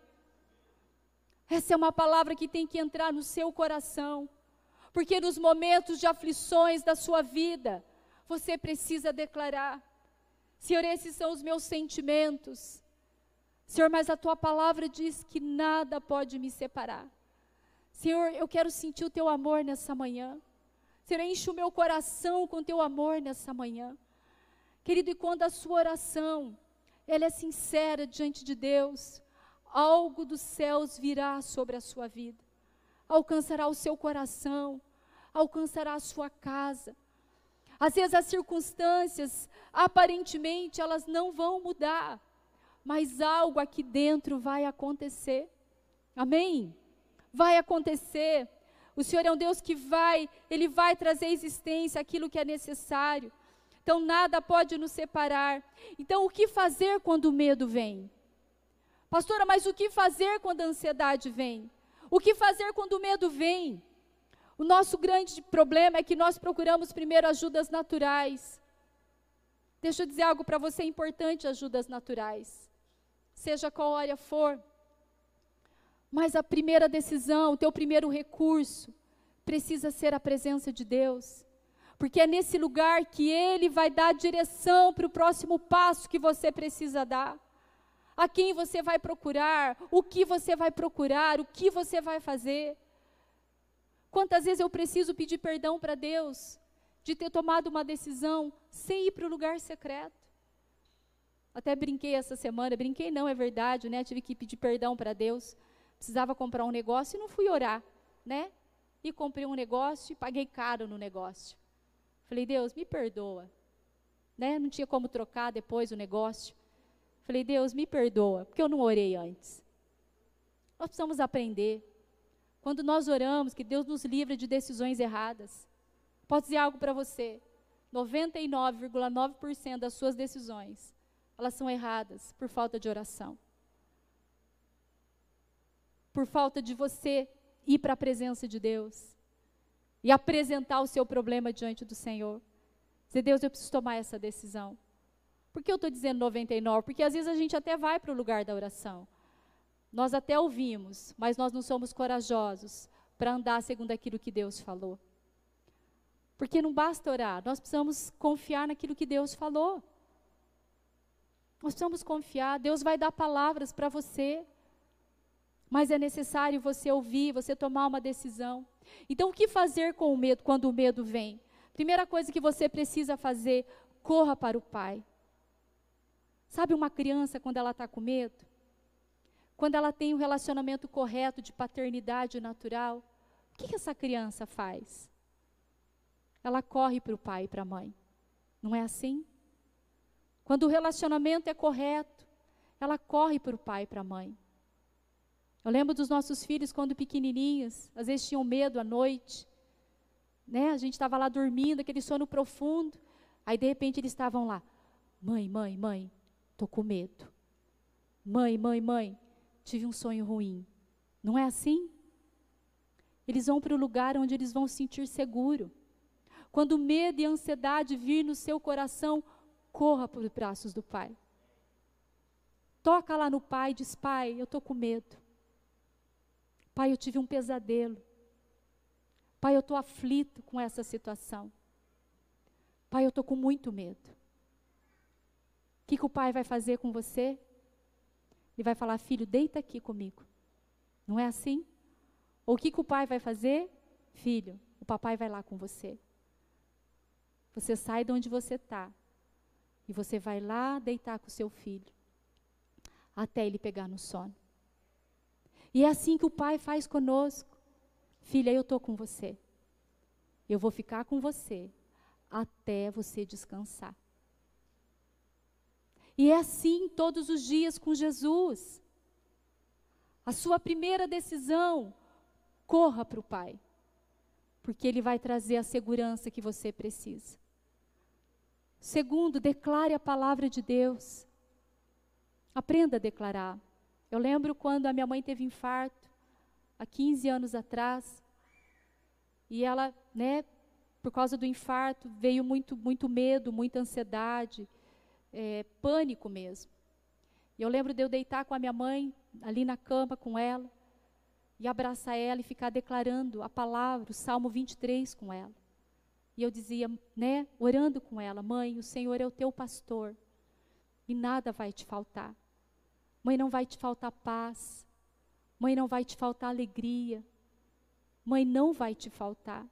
Essa é uma palavra que tem que entrar no seu coração. Porque nos momentos de aflições da sua vida, você precisa declarar: Senhor, esses são os meus sentimentos. Senhor, mas a tua palavra diz que nada pode me separar. Senhor, eu quero sentir o teu amor nessa manhã. Senhor, enche o meu coração com teu amor nessa manhã. Querido, e quando a sua oração, ela é sincera diante de Deus, algo dos céus virá sobre a sua vida alcançará o seu coração, alcançará a sua casa. Às vezes as circunstâncias, aparentemente, elas não vão mudar, mas algo aqui dentro vai acontecer. Amém? Vai acontecer. O Senhor é um Deus que vai, Ele vai trazer à existência aquilo que é necessário. Então nada pode nos separar. Então o que fazer quando o medo vem? Pastora, mas o que fazer quando a ansiedade vem? O que fazer quando o medo vem? O nosso grande problema é que nós procuramos primeiro ajudas naturais. Deixa eu dizer algo para você importante: ajudas naturais. Seja qual área for. Mas a primeira decisão, o teu primeiro recurso, precisa ser a presença de Deus. Porque é nesse lugar que Ele vai dar direção para o próximo passo que você precisa dar. A quem você vai procurar, o que você vai procurar, o que você vai fazer. Quantas vezes eu preciso pedir perdão para Deus de ter tomado uma decisão sem ir para o lugar secreto? Até brinquei essa semana, brinquei não, é verdade, né? Tive que pedir perdão para Deus. Precisava comprar um negócio e não fui orar, né? E comprei um negócio e paguei caro no negócio. Falei, Deus, me perdoa. Né? Não tinha como trocar depois o negócio. Falei, Deus, me perdoa, porque eu não orei antes. Nós precisamos aprender. Quando nós oramos, que Deus nos livre de decisões erradas. Posso dizer algo para você: 99,9% das suas decisões, elas são erradas por falta de oração. Por falta de você ir para a presença de Deus e apresentar o seu problema diante do Senhor. Dizer, Deus, eu preciso tomar essa decisão. Por que eu estou dizendo 99? Porque às vezes a gente até vai para o lugar da oração. Nós até ouvimos, mas nós não somos corajosos para andar segundo aquilo que Deus falou. Porque não basta orar, nós precisamos confiar naquilo que Deus falou. Nós precisamos confiar, Deus vai dar palavras para você. Mas é necessário você ouvir, você tomar uma decisão. Então, o que fazer com o medo quando o medo vem? Primeira coisa que você precisa fazer, corra para o Pai. Sabe uma criança quando ela está com medo? Quando ela tem um relacionamento correto de paternidade natural, o que, que essa criança faz? Ela corre para o pai e para a mãe. Não é assim? Quando o relacionamento é correto, ela corre para o pai e para a mãe. Eu lembro dos nossos filhos quando pequenininhos, às vezes tinham medo à noite, né? A gente estava lá dormindo, aquele sono profundo, aí de repente eles estavam lá, mãe, mãe, mãe, tô com medo. Mãe, mãe, mãe, tive um sonho ruim. Não é assim? Eles vão para o lugar onde eles vão se sentir seguro. Quando medo e ansiedade vir no seu coração, corra para os braços do Pai. Toca lá no Pai e diz: Pai, eu estou com medo. Pai, eu tive um pesadelo. Pai, eu estou aflito com essa situação. Pai, eu estou com muito medo. O que, que o Pai vai fazer com você? Ele vai falar: Filho, deita aqui comigo. Não é assim? Ou o que, que o Pai vai fazer? Filho, o papai vai lá com você. Você sai de onde você está e você vai lá deitar com o seu filho até ele pegar no sono. E é assim que o pai faz conosco. Filha, eu estou com você. Eu vou ficar com você até você descansar. E é assim todos os dias com Jesus. A sua primeira decisão, corra para o Pai, porque Ele vai trazer a segurança que você precisa. Segundo, declare a palavra de Deus. Aprenda a declarar. Eu lembro quando a minha mãe teve infarto, há 15 anos atrás, e ela, né, por causa do infarto, veio muito, muito medo, muita ansiedade, é, pânico mesmo. E eu lembro de eu deitar com a minha mãe, ali na cama com ela, e abraçar ela e ficar declarando a palavra, o Salmo 23 com ela. E eu dizia, né, orando com ela, mãe, o Senhor é o teu pastor e nada vai te faltar. Mãe, não vai te faltar paz. Mãe, não vai te faltar alegria. Mãe, não vai te faltar.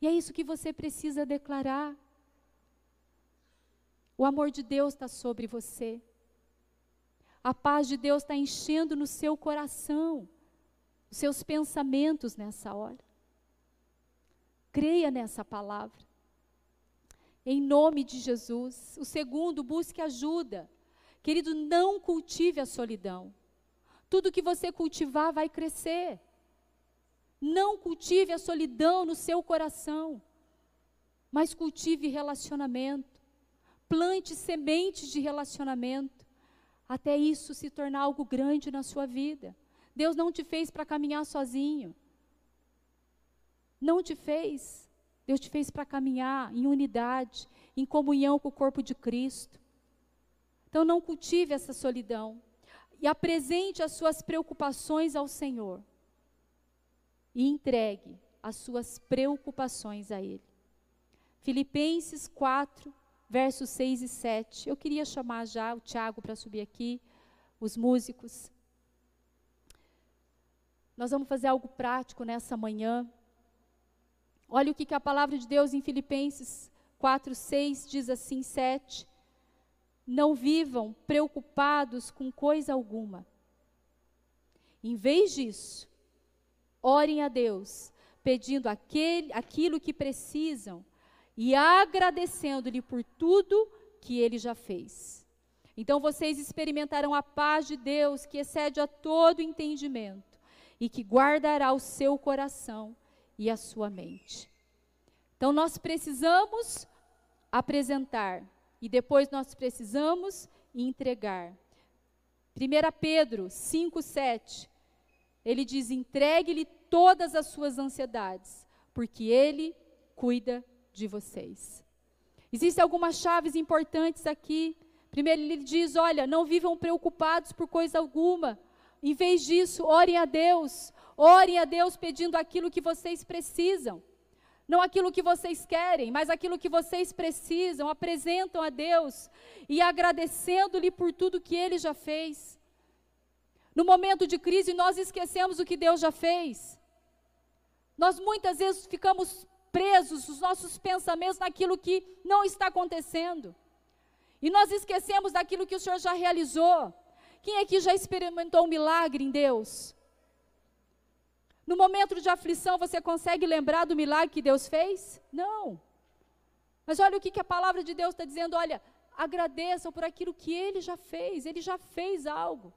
E é isso que você precisa declarar. O amor de Deus está sobre você. A paz de Deus está enchendo no seu coração, os seus pensamentos nessa hora. Creia nessa palavra. Em nome de Jesus. O segundo, busque ajuda. Querido, não cultive a solidão. Tudo que você cultivar vai crescer. Não cultive a solidão no seu coração, mas cultive relacionamento. Plante sementes de relacionamento, até isso se tornar algo grande na sua vida. Deus não te fez para caminhar sozinho. Não te fez. Deus te fez para caminhar em unidade, em comunhão com o corpo de Cristo. Então não cultive essa solidão e apresente as suas preocupações ao Senhor e entregue as suas preocupações a Ele. Filipenses 4, versos 6 e 7. Eu queria chamar já o Tiago para subir aqui, os músicos. Nós vamos fazer algo prático nessa manhã. Olha o que, que a palavra de Deus em Filipenses 4, 6 diz assim, 7. Não vivam preocupados com coisa alguma. Em vez disso, orem a Deus, pedindo aquele, aquilo que precisam e agradecendo-lhe por tudo que ele já fez. Então vocês experimentarão a paz de Deus que excede a todo entendimento e que guardará o seu coração e a sua mente. Então nós precisamos apresentar e depois nós precisamos entregar. 1 Pedro 5,7, ele diz: entregue-lhe todas as suas ansiedades, porque ele cuida de vocês. Existem algumas chaves importantes aqui. Primeiro, ele diz: olha, não vivam preocupados por coisa alguma. Em vez disso, orem a Deus. Orem a Deus pedindo aquilo que vocês precisam. Não aquilo que vocês querem, mas aquilo que vocês precisam. Apresentam a Deus e agradecendo-lhe por tudo que ele já fez. No momento de crise, nós esquecemos o que Deus já fez. Nós muitas vezes ficamos presos, os nossos pensamentos naquilo que não está acontecendo. E nós esquecemos daquilo que o Senhor já realizou. Quem aqui já experimentou um milagre em Deus? No momento de aflição, você consegue lembrar do milagre que Deus fez? Não. Mas olha o que, que a palavra de Deus está dizendo: olha, agradeçam por aquilo que Ele já fez, Ele já fez algo.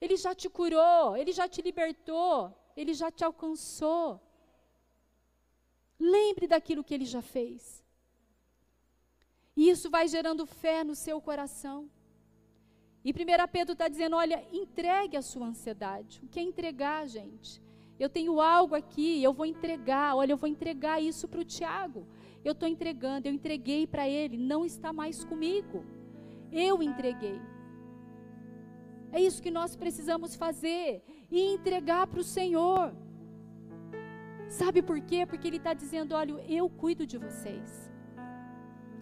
Ele já te curou, Ele já te libertou, Ele já te alcançou. Lembre daquilo que Ele já fez. E isso vai gerando fé no seu coração. E 1 Pedro está dizendo: olha, entregue a sua ansiedade. O que é entregar, gente? Eu tenho algo aqui, eu vou entregar. Olha, eu vou entregar isso para o Tiago. Eu estou entregando, eu entreguei para ele, não está mais comigo. Eu entreguei. É isso que nós precisamos fazer e entregar para o Senhor. Sabe por quê? Porque Ele está dizendo: olha, eu cuido de vocês.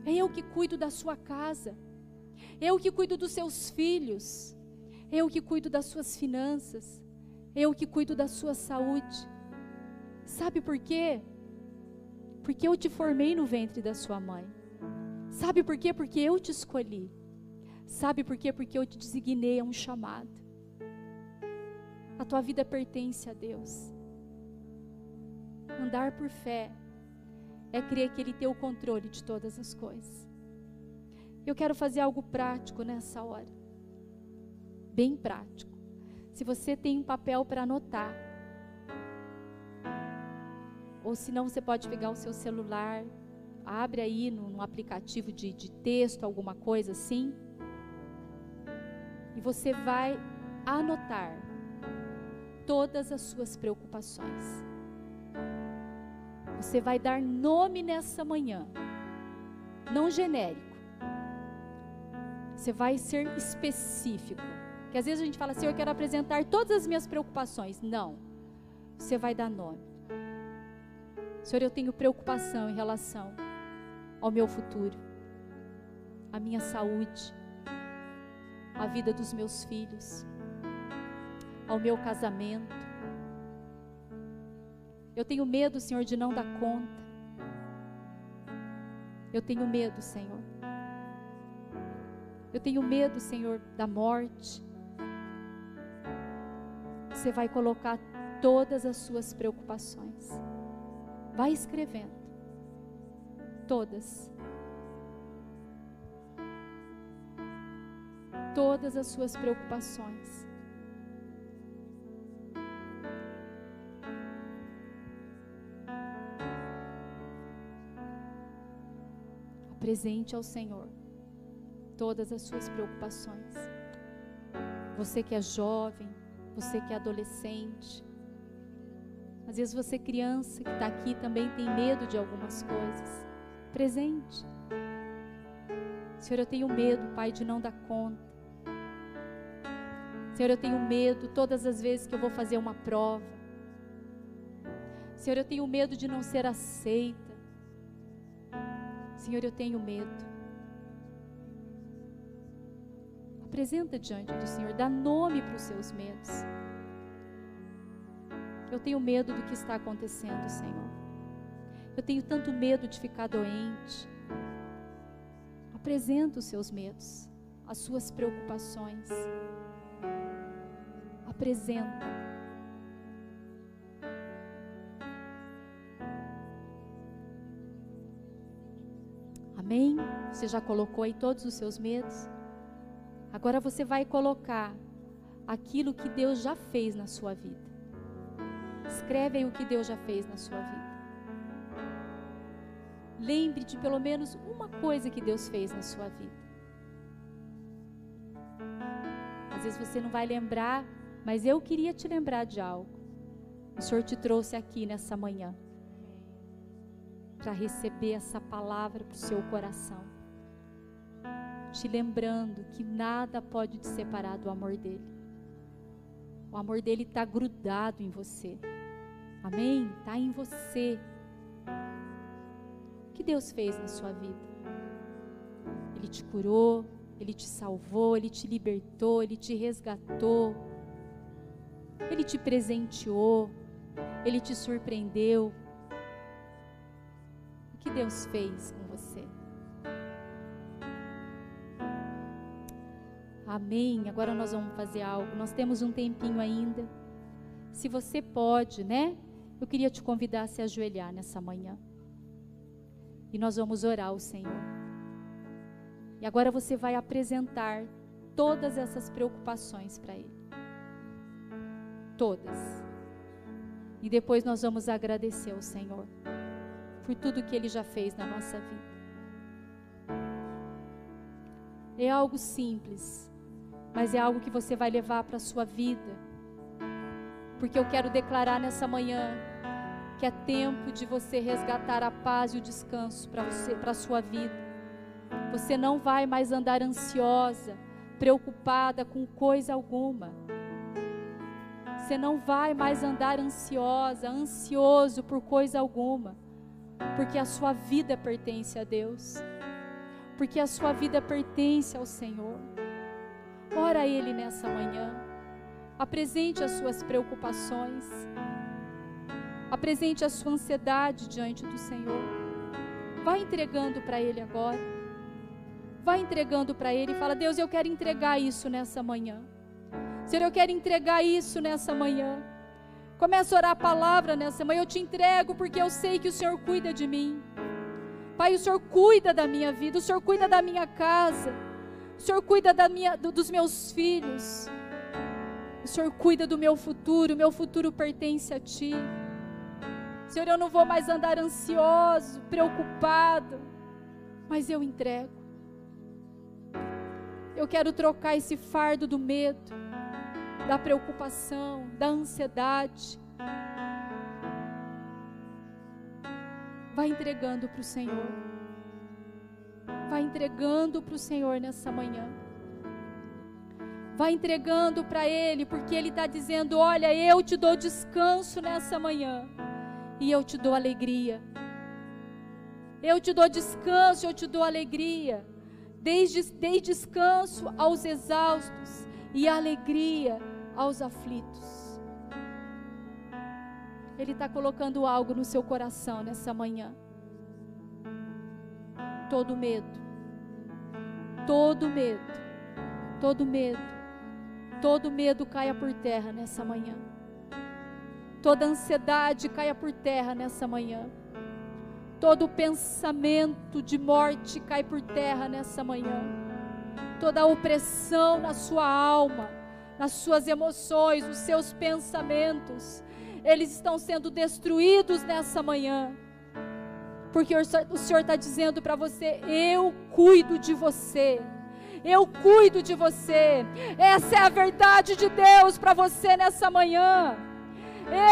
É eu que cuido da sua casa. Eu que cuido dos seus filhos. Eu que cuido das suas finanças. Eu que cuido da sua saúde. Sabe por quê? Porque eu te formei no ventre da sua mãe. Sabe por quê? Porque eu te escolhi. Sabe por quê? Porque eu te designei a um chamado. A tua vida pertence a Deus. Andar por fé é crer que Ele tem o controle de todas as coisas. Eu quero fazer algo prático nessa hora. Bem prático. Se você tem um papel para anotar, ou se não, você pode pegar o seu celular, abre aí no aplicativo de, de texto, alguma coisa assim, e você vai anotar todas as suas preocupações. Você vai dar nome nessa manhã, não genérico. Você vai ser específico. Que às vezes a gente fala assim, eu quero apresentar todas as minhas preocupações. Não. Você vai dar nome. Senhor, eu tenho preocupação em relação ao meu futuro, à minha saúde, à vida dos meus filhos, ao meu casamento. Eu tenho medo, Senhor, de não dar conta. Eu tenho medo, Senhor. Eu tenho medo, Senhor, da morte você vai colocar todas as suas preocupações. Vai escrevendo. Todas. Todas as suas preocupações. Apresente ao Senhor todas as suas preocupações. Você que é jovem, você que é adolescente, Às vezes você, criança que está aqui, também tem medo de algumas coisas. Presente. Senhor, eu tenho medo, Pai, de não dar conta. Senhor, eu tenho medo todas as vezes que eu vou fazer uma prova. Senhor, eu tenho medo de não ser aceita. Senhor, eu tenho medo. Apresenta diante do Senhor, dá nome para os seus medos. Eu tenho medo do que está acontecendo, Senhor. Eu tenho tanto medo de ficar doente. Apresenta os seus medos, as suas preocupações. Apresenta. Amém? Você já colocou aí todos os seus medos? Agora você vai colocar aquilo que Deus já fez na sua vida. Escreve aí o que Deus já fez na sua vida. Lembre de pelo menos uma coisa que Deus fez na sua vida. Às vezes você não vai lembrar, mas eu queria te lembrar de algo. O Senhor te trouxe aqui nessa manhã para receber essa palavra para o seu coração, te lembrando que nada pode te separar do amor dele. O amor dele está grudado em você. Amém? Está em você. O que Deus fez na sua vida? Ele te curou, Ele te salvou, Ele te libertou, Ele te resgatou, Ele te presenteou, Ele te surpreendeu. Que Deus fez com você? Amém. Agora nós vamos fazer algo. Nós temos um tempinho ainda. Se você pode, né? Eu queria te convidar a se ajoelhar nessa manhã. E nós vamos orar ao Senhor. E agora você vai apresentar todas essas preocupações para Ele. Todas. E depois nós vamos agradecer ao Senhor por tudo que Ele já fez na nossa vida. É algo simples, mas é algo que você vai levar para a sua vida porque eu quero declarar nessa manhã que é tempo de você resgatar a paz e o descanso para você, para a sua vida. Você não vai mais andar ansiosa, preocupada com coisa alguma. Você não vai mais andar ansiosa, ansioso por coisa alguma, porque a sua vida pertence a Deus. Porque a sua vida pertence ao Senhor. Ora a Ele nessa manhã. Apresente as suas preocupações. Apresente a sua ansiedade diante do Senhor. Vá entregando para Ele agora. Vá entregando para Ele e fala: Deus, eu quero entregar isso nessa manhã. Senhor, eu quero entregar isso nessa manhã. Começa a orar a palavra nessa manhã. Eu te entrego porque eu sei que o Senhor cuida de mim. Pai, o Senhor cuida da minha vida, o Senhor cuida da minha casa, o Senhor cuida da minha, dos meus filhos. O Senhor cuida do meu futuro, o meu futuro pertence a Ti. Senhor, eu não vou mais andar ansioso, preocupado, mas eu entrego. Eu quero trocar esse fardo do medo, da preocupação, da ansiedade. Vai entregando para o Senhor. Vai entregando para o Senhor nessa manhã. Vai entregando para Ele, porque Ele está dizendo: Olha, eu te dou descanso nessa manhã, e eu te dou alegria. Eu te dou descanso, eu te dou alegria. Desde, dei descanso aos exaustos e alegria aos aflitos. Ele está colocando algo no seu coração nessa manhã. Todo medo, todo medo, todo medo todo medo caia por terra nessa manhã. Toda ansiedade caia por terra nessa manhã. Todo pensamento de morte cai por terra nessa manhã. Toda opressão na sua alma, nas suas emoções, nos seus pensamentos, eles estão sendo destruídos nessa manhã. Porque o Senhor está dizendo para você: eu cuido de você eu cuido de você. Essa é a verdade de Deus para você nessa manhã.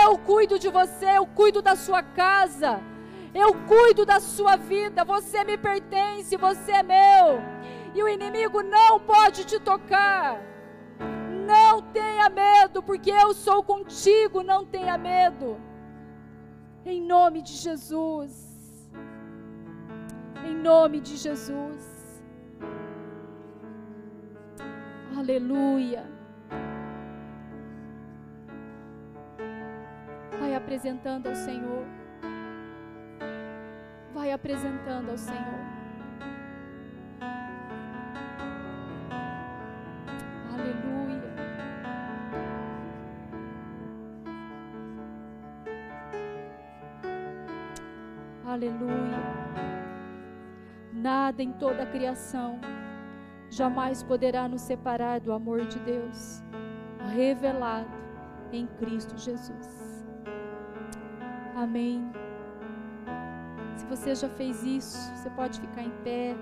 Eu cuido de você, eu cuido da sua casa. Eu cuido da sua vida. Você me pertence, você é meu. E o inimigo não pode te tocar. Não tenha medo, porque eu sou contigo. Não tenha medo. Em nome de Jesus. Em nome de Jesus. Aleluia. Vai apresentando ao Senhor. Vai apresentando ao Senhor. Aleluia. Nada em toda a criação jamais poderá nos separar do amor de Deus, revelado em Cristo Jesus. Amém. Se você já fez isso, você pode ficar em pé.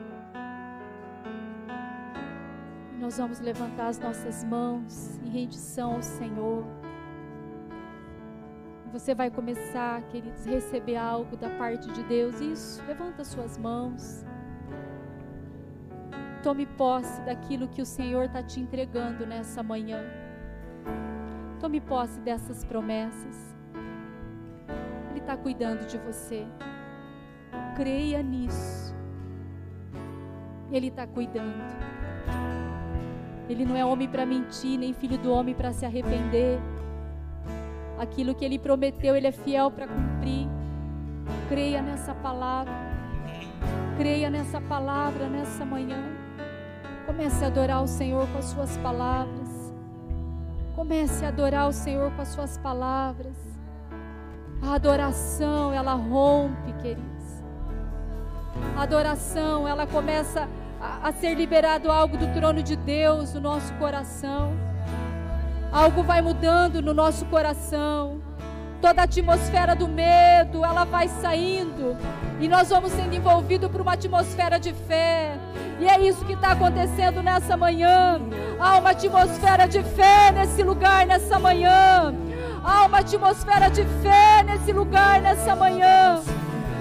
Nós vamos levantar as nossas mãos em rendição ao Senhor. Você vai começar, queridos, receber algo da parte de Deus. Isso, levanta suas mãos. Tome posse daquilo que o Senhor está te entregando nessa manhã. Tome posse dessas promessas. Ele está cuidando de você. Creia nisso. Ele está cuidando. Ele não é homem para mentir, nem filho do homem para se arrepender. Aquilo que ele prometeu, ele é fiel para cumprir. Creia nessa palavra. Creia nessa palavra nessa manhã. Comece a adorar o Senhor com as suas palavras. Comece a adorar o Senhor com as suas palavras. A adoração, ela rompe, queridos. A adoração, ela começa a, a ser liberado algo do trono de Deus no nosso coração. Algo vai mudando no nosso coração. Toda a atmosfera do medo, ela vai saindo. E nós vamos sendo envolvidos por uma atmosfera de fé e é isso que está acontecendo nessa manhã. Há uma atmosfera de fé nesse lugar, nessa manhã. Há uma atmosfera de fé nesse lugar, nessa manhã.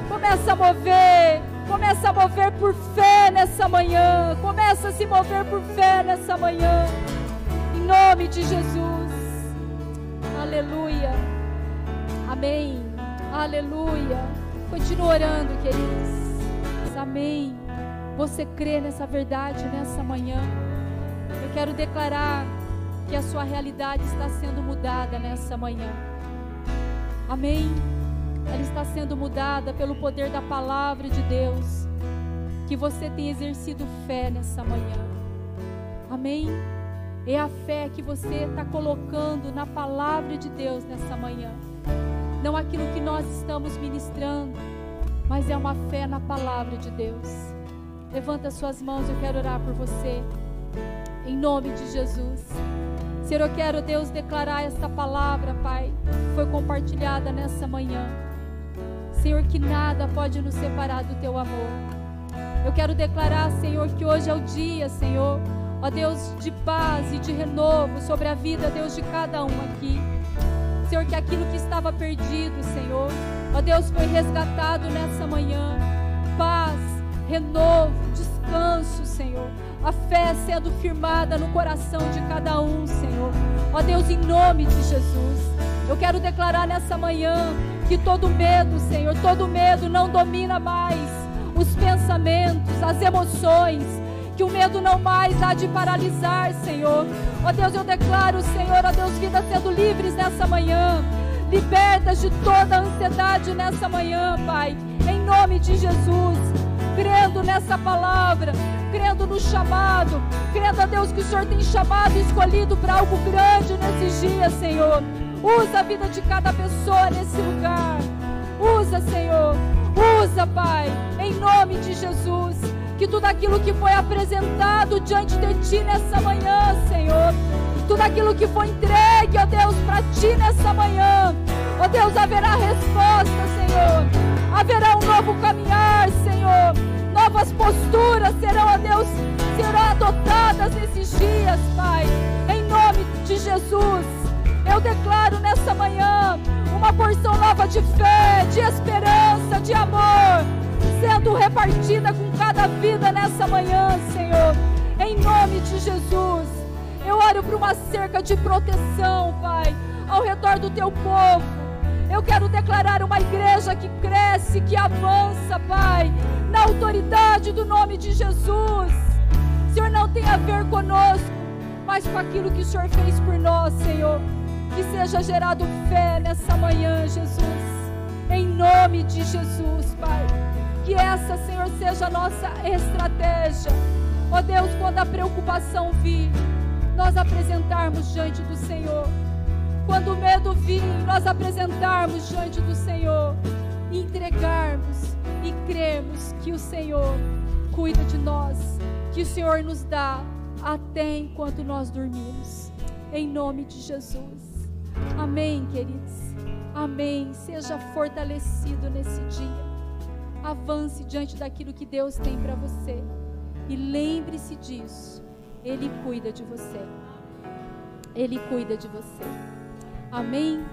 Começa a mover. Começa a mover por fé nessa manhã. Começa a se mover por fé nessa manhã. Nome de Jesus. Aleluia. Amém. Aleluia. Continua orando, queridos. Amém. Você crê nessa verdade nessa manhã? Eu quero declarar que a sua realidade está sendo mudada nessa manhã. Amém? Ela está sendo mudada pelo poder da palavra de Deus. Que você tem exercido fé nessa manhã. Amém? É a fé que você está colocando na palavra de Deus nessa manhã. Não aquilo que nós estamos ministrando, mas é uma fé na palavra de Deus. Levanta suas mãos, eu quero orar por você. Em nome de Jesus. Senhor, eu quero, Deus, declarar essa palavra, Pai, que foi compartilhada nessa manhã. Senhor, que nada pode nos separar do teu amor. Eu quero declarar, Senhor, que hoje é o dia, Senhor, ó Deus, de paz e de renovo sobre a vida, Deus, de cada um aqui. Senhor, que aquilo que estava perdido, Senhor, ó Deus, foi resgatado nessa manhã. Paz, renovo, descanso, Senhor. A fé sendo firmada no coração de cada um, Senhor. Ó Deus, em nome de Jesus. Eu quero declarar nessa manhã que todo medo, Senhor, todo medo não domina mais os pensamentos, as emoções. Que o medo não mais há de paralisar, Senhor. Ó Deus, eu declaro, Senhor, ó Deus, vidas sendo livres nessa manhã. Libertas de toda a ansiedade nessa manhã, Pai. Em nome de Jesus crendo nessa palavra, crendo no chamado, crendo a Deus que o Senhor tem chamado e escolhido para algo grande nesses dias, Senhor. Usa a vida de cada pessoa nesse lugar. Usa, Senhor. Usa, Pai, em nome de Jesus. Que tudo aquilo que foi apresentado diante de Ti nessa manhã, Senhor. Tudo aquilo que foi entregue, ó Deus, para Ti nessa manhã. Ó Deus, haverá resposta, Senhor. Haverá um novo caminhar, Senhor novas posturas serão, ó Deus, serão adotadas nesses dias, Pai. Em nome de Jesus, Eu declaro nessa manhã uma porção nova de fé, de esperança, de amor, sendo repartida com cada vida nessa manhã, Senhor. Em nome de Jesus. Eu oro por uma cerca de proteção, Pai, ao redor do teu povo. Eu quero declarar uma igreja que cresce, que avança, Pai, na autoridade do nome de Jesus. Senhor, não tem a ver conosco, mas com aquilo que o Senhor fez por nós, Senhor. Que seja gerado fé nessa manhã, Jesus. Em nome de Jesus, Pai. Que essa, Senhor, seja a nossa estratégia. Ó Deus, quando a preocupação vir, nós apresentarmos diante do Senhor. Quando o medo vir, nós apresentarmos diante do Senhor. Entregarmos e crermos que o Senhor cuida de nós, que o Senhor nos dá até enquanto nós dormimos. Em nome de Jesus. Amém, queridos. Amém. Seja fortalecido nesse dia. Avance diante daquilo que Deus tem para você. E lembre-se disso. Ele cuida de você. Ele cuida de você. Amém.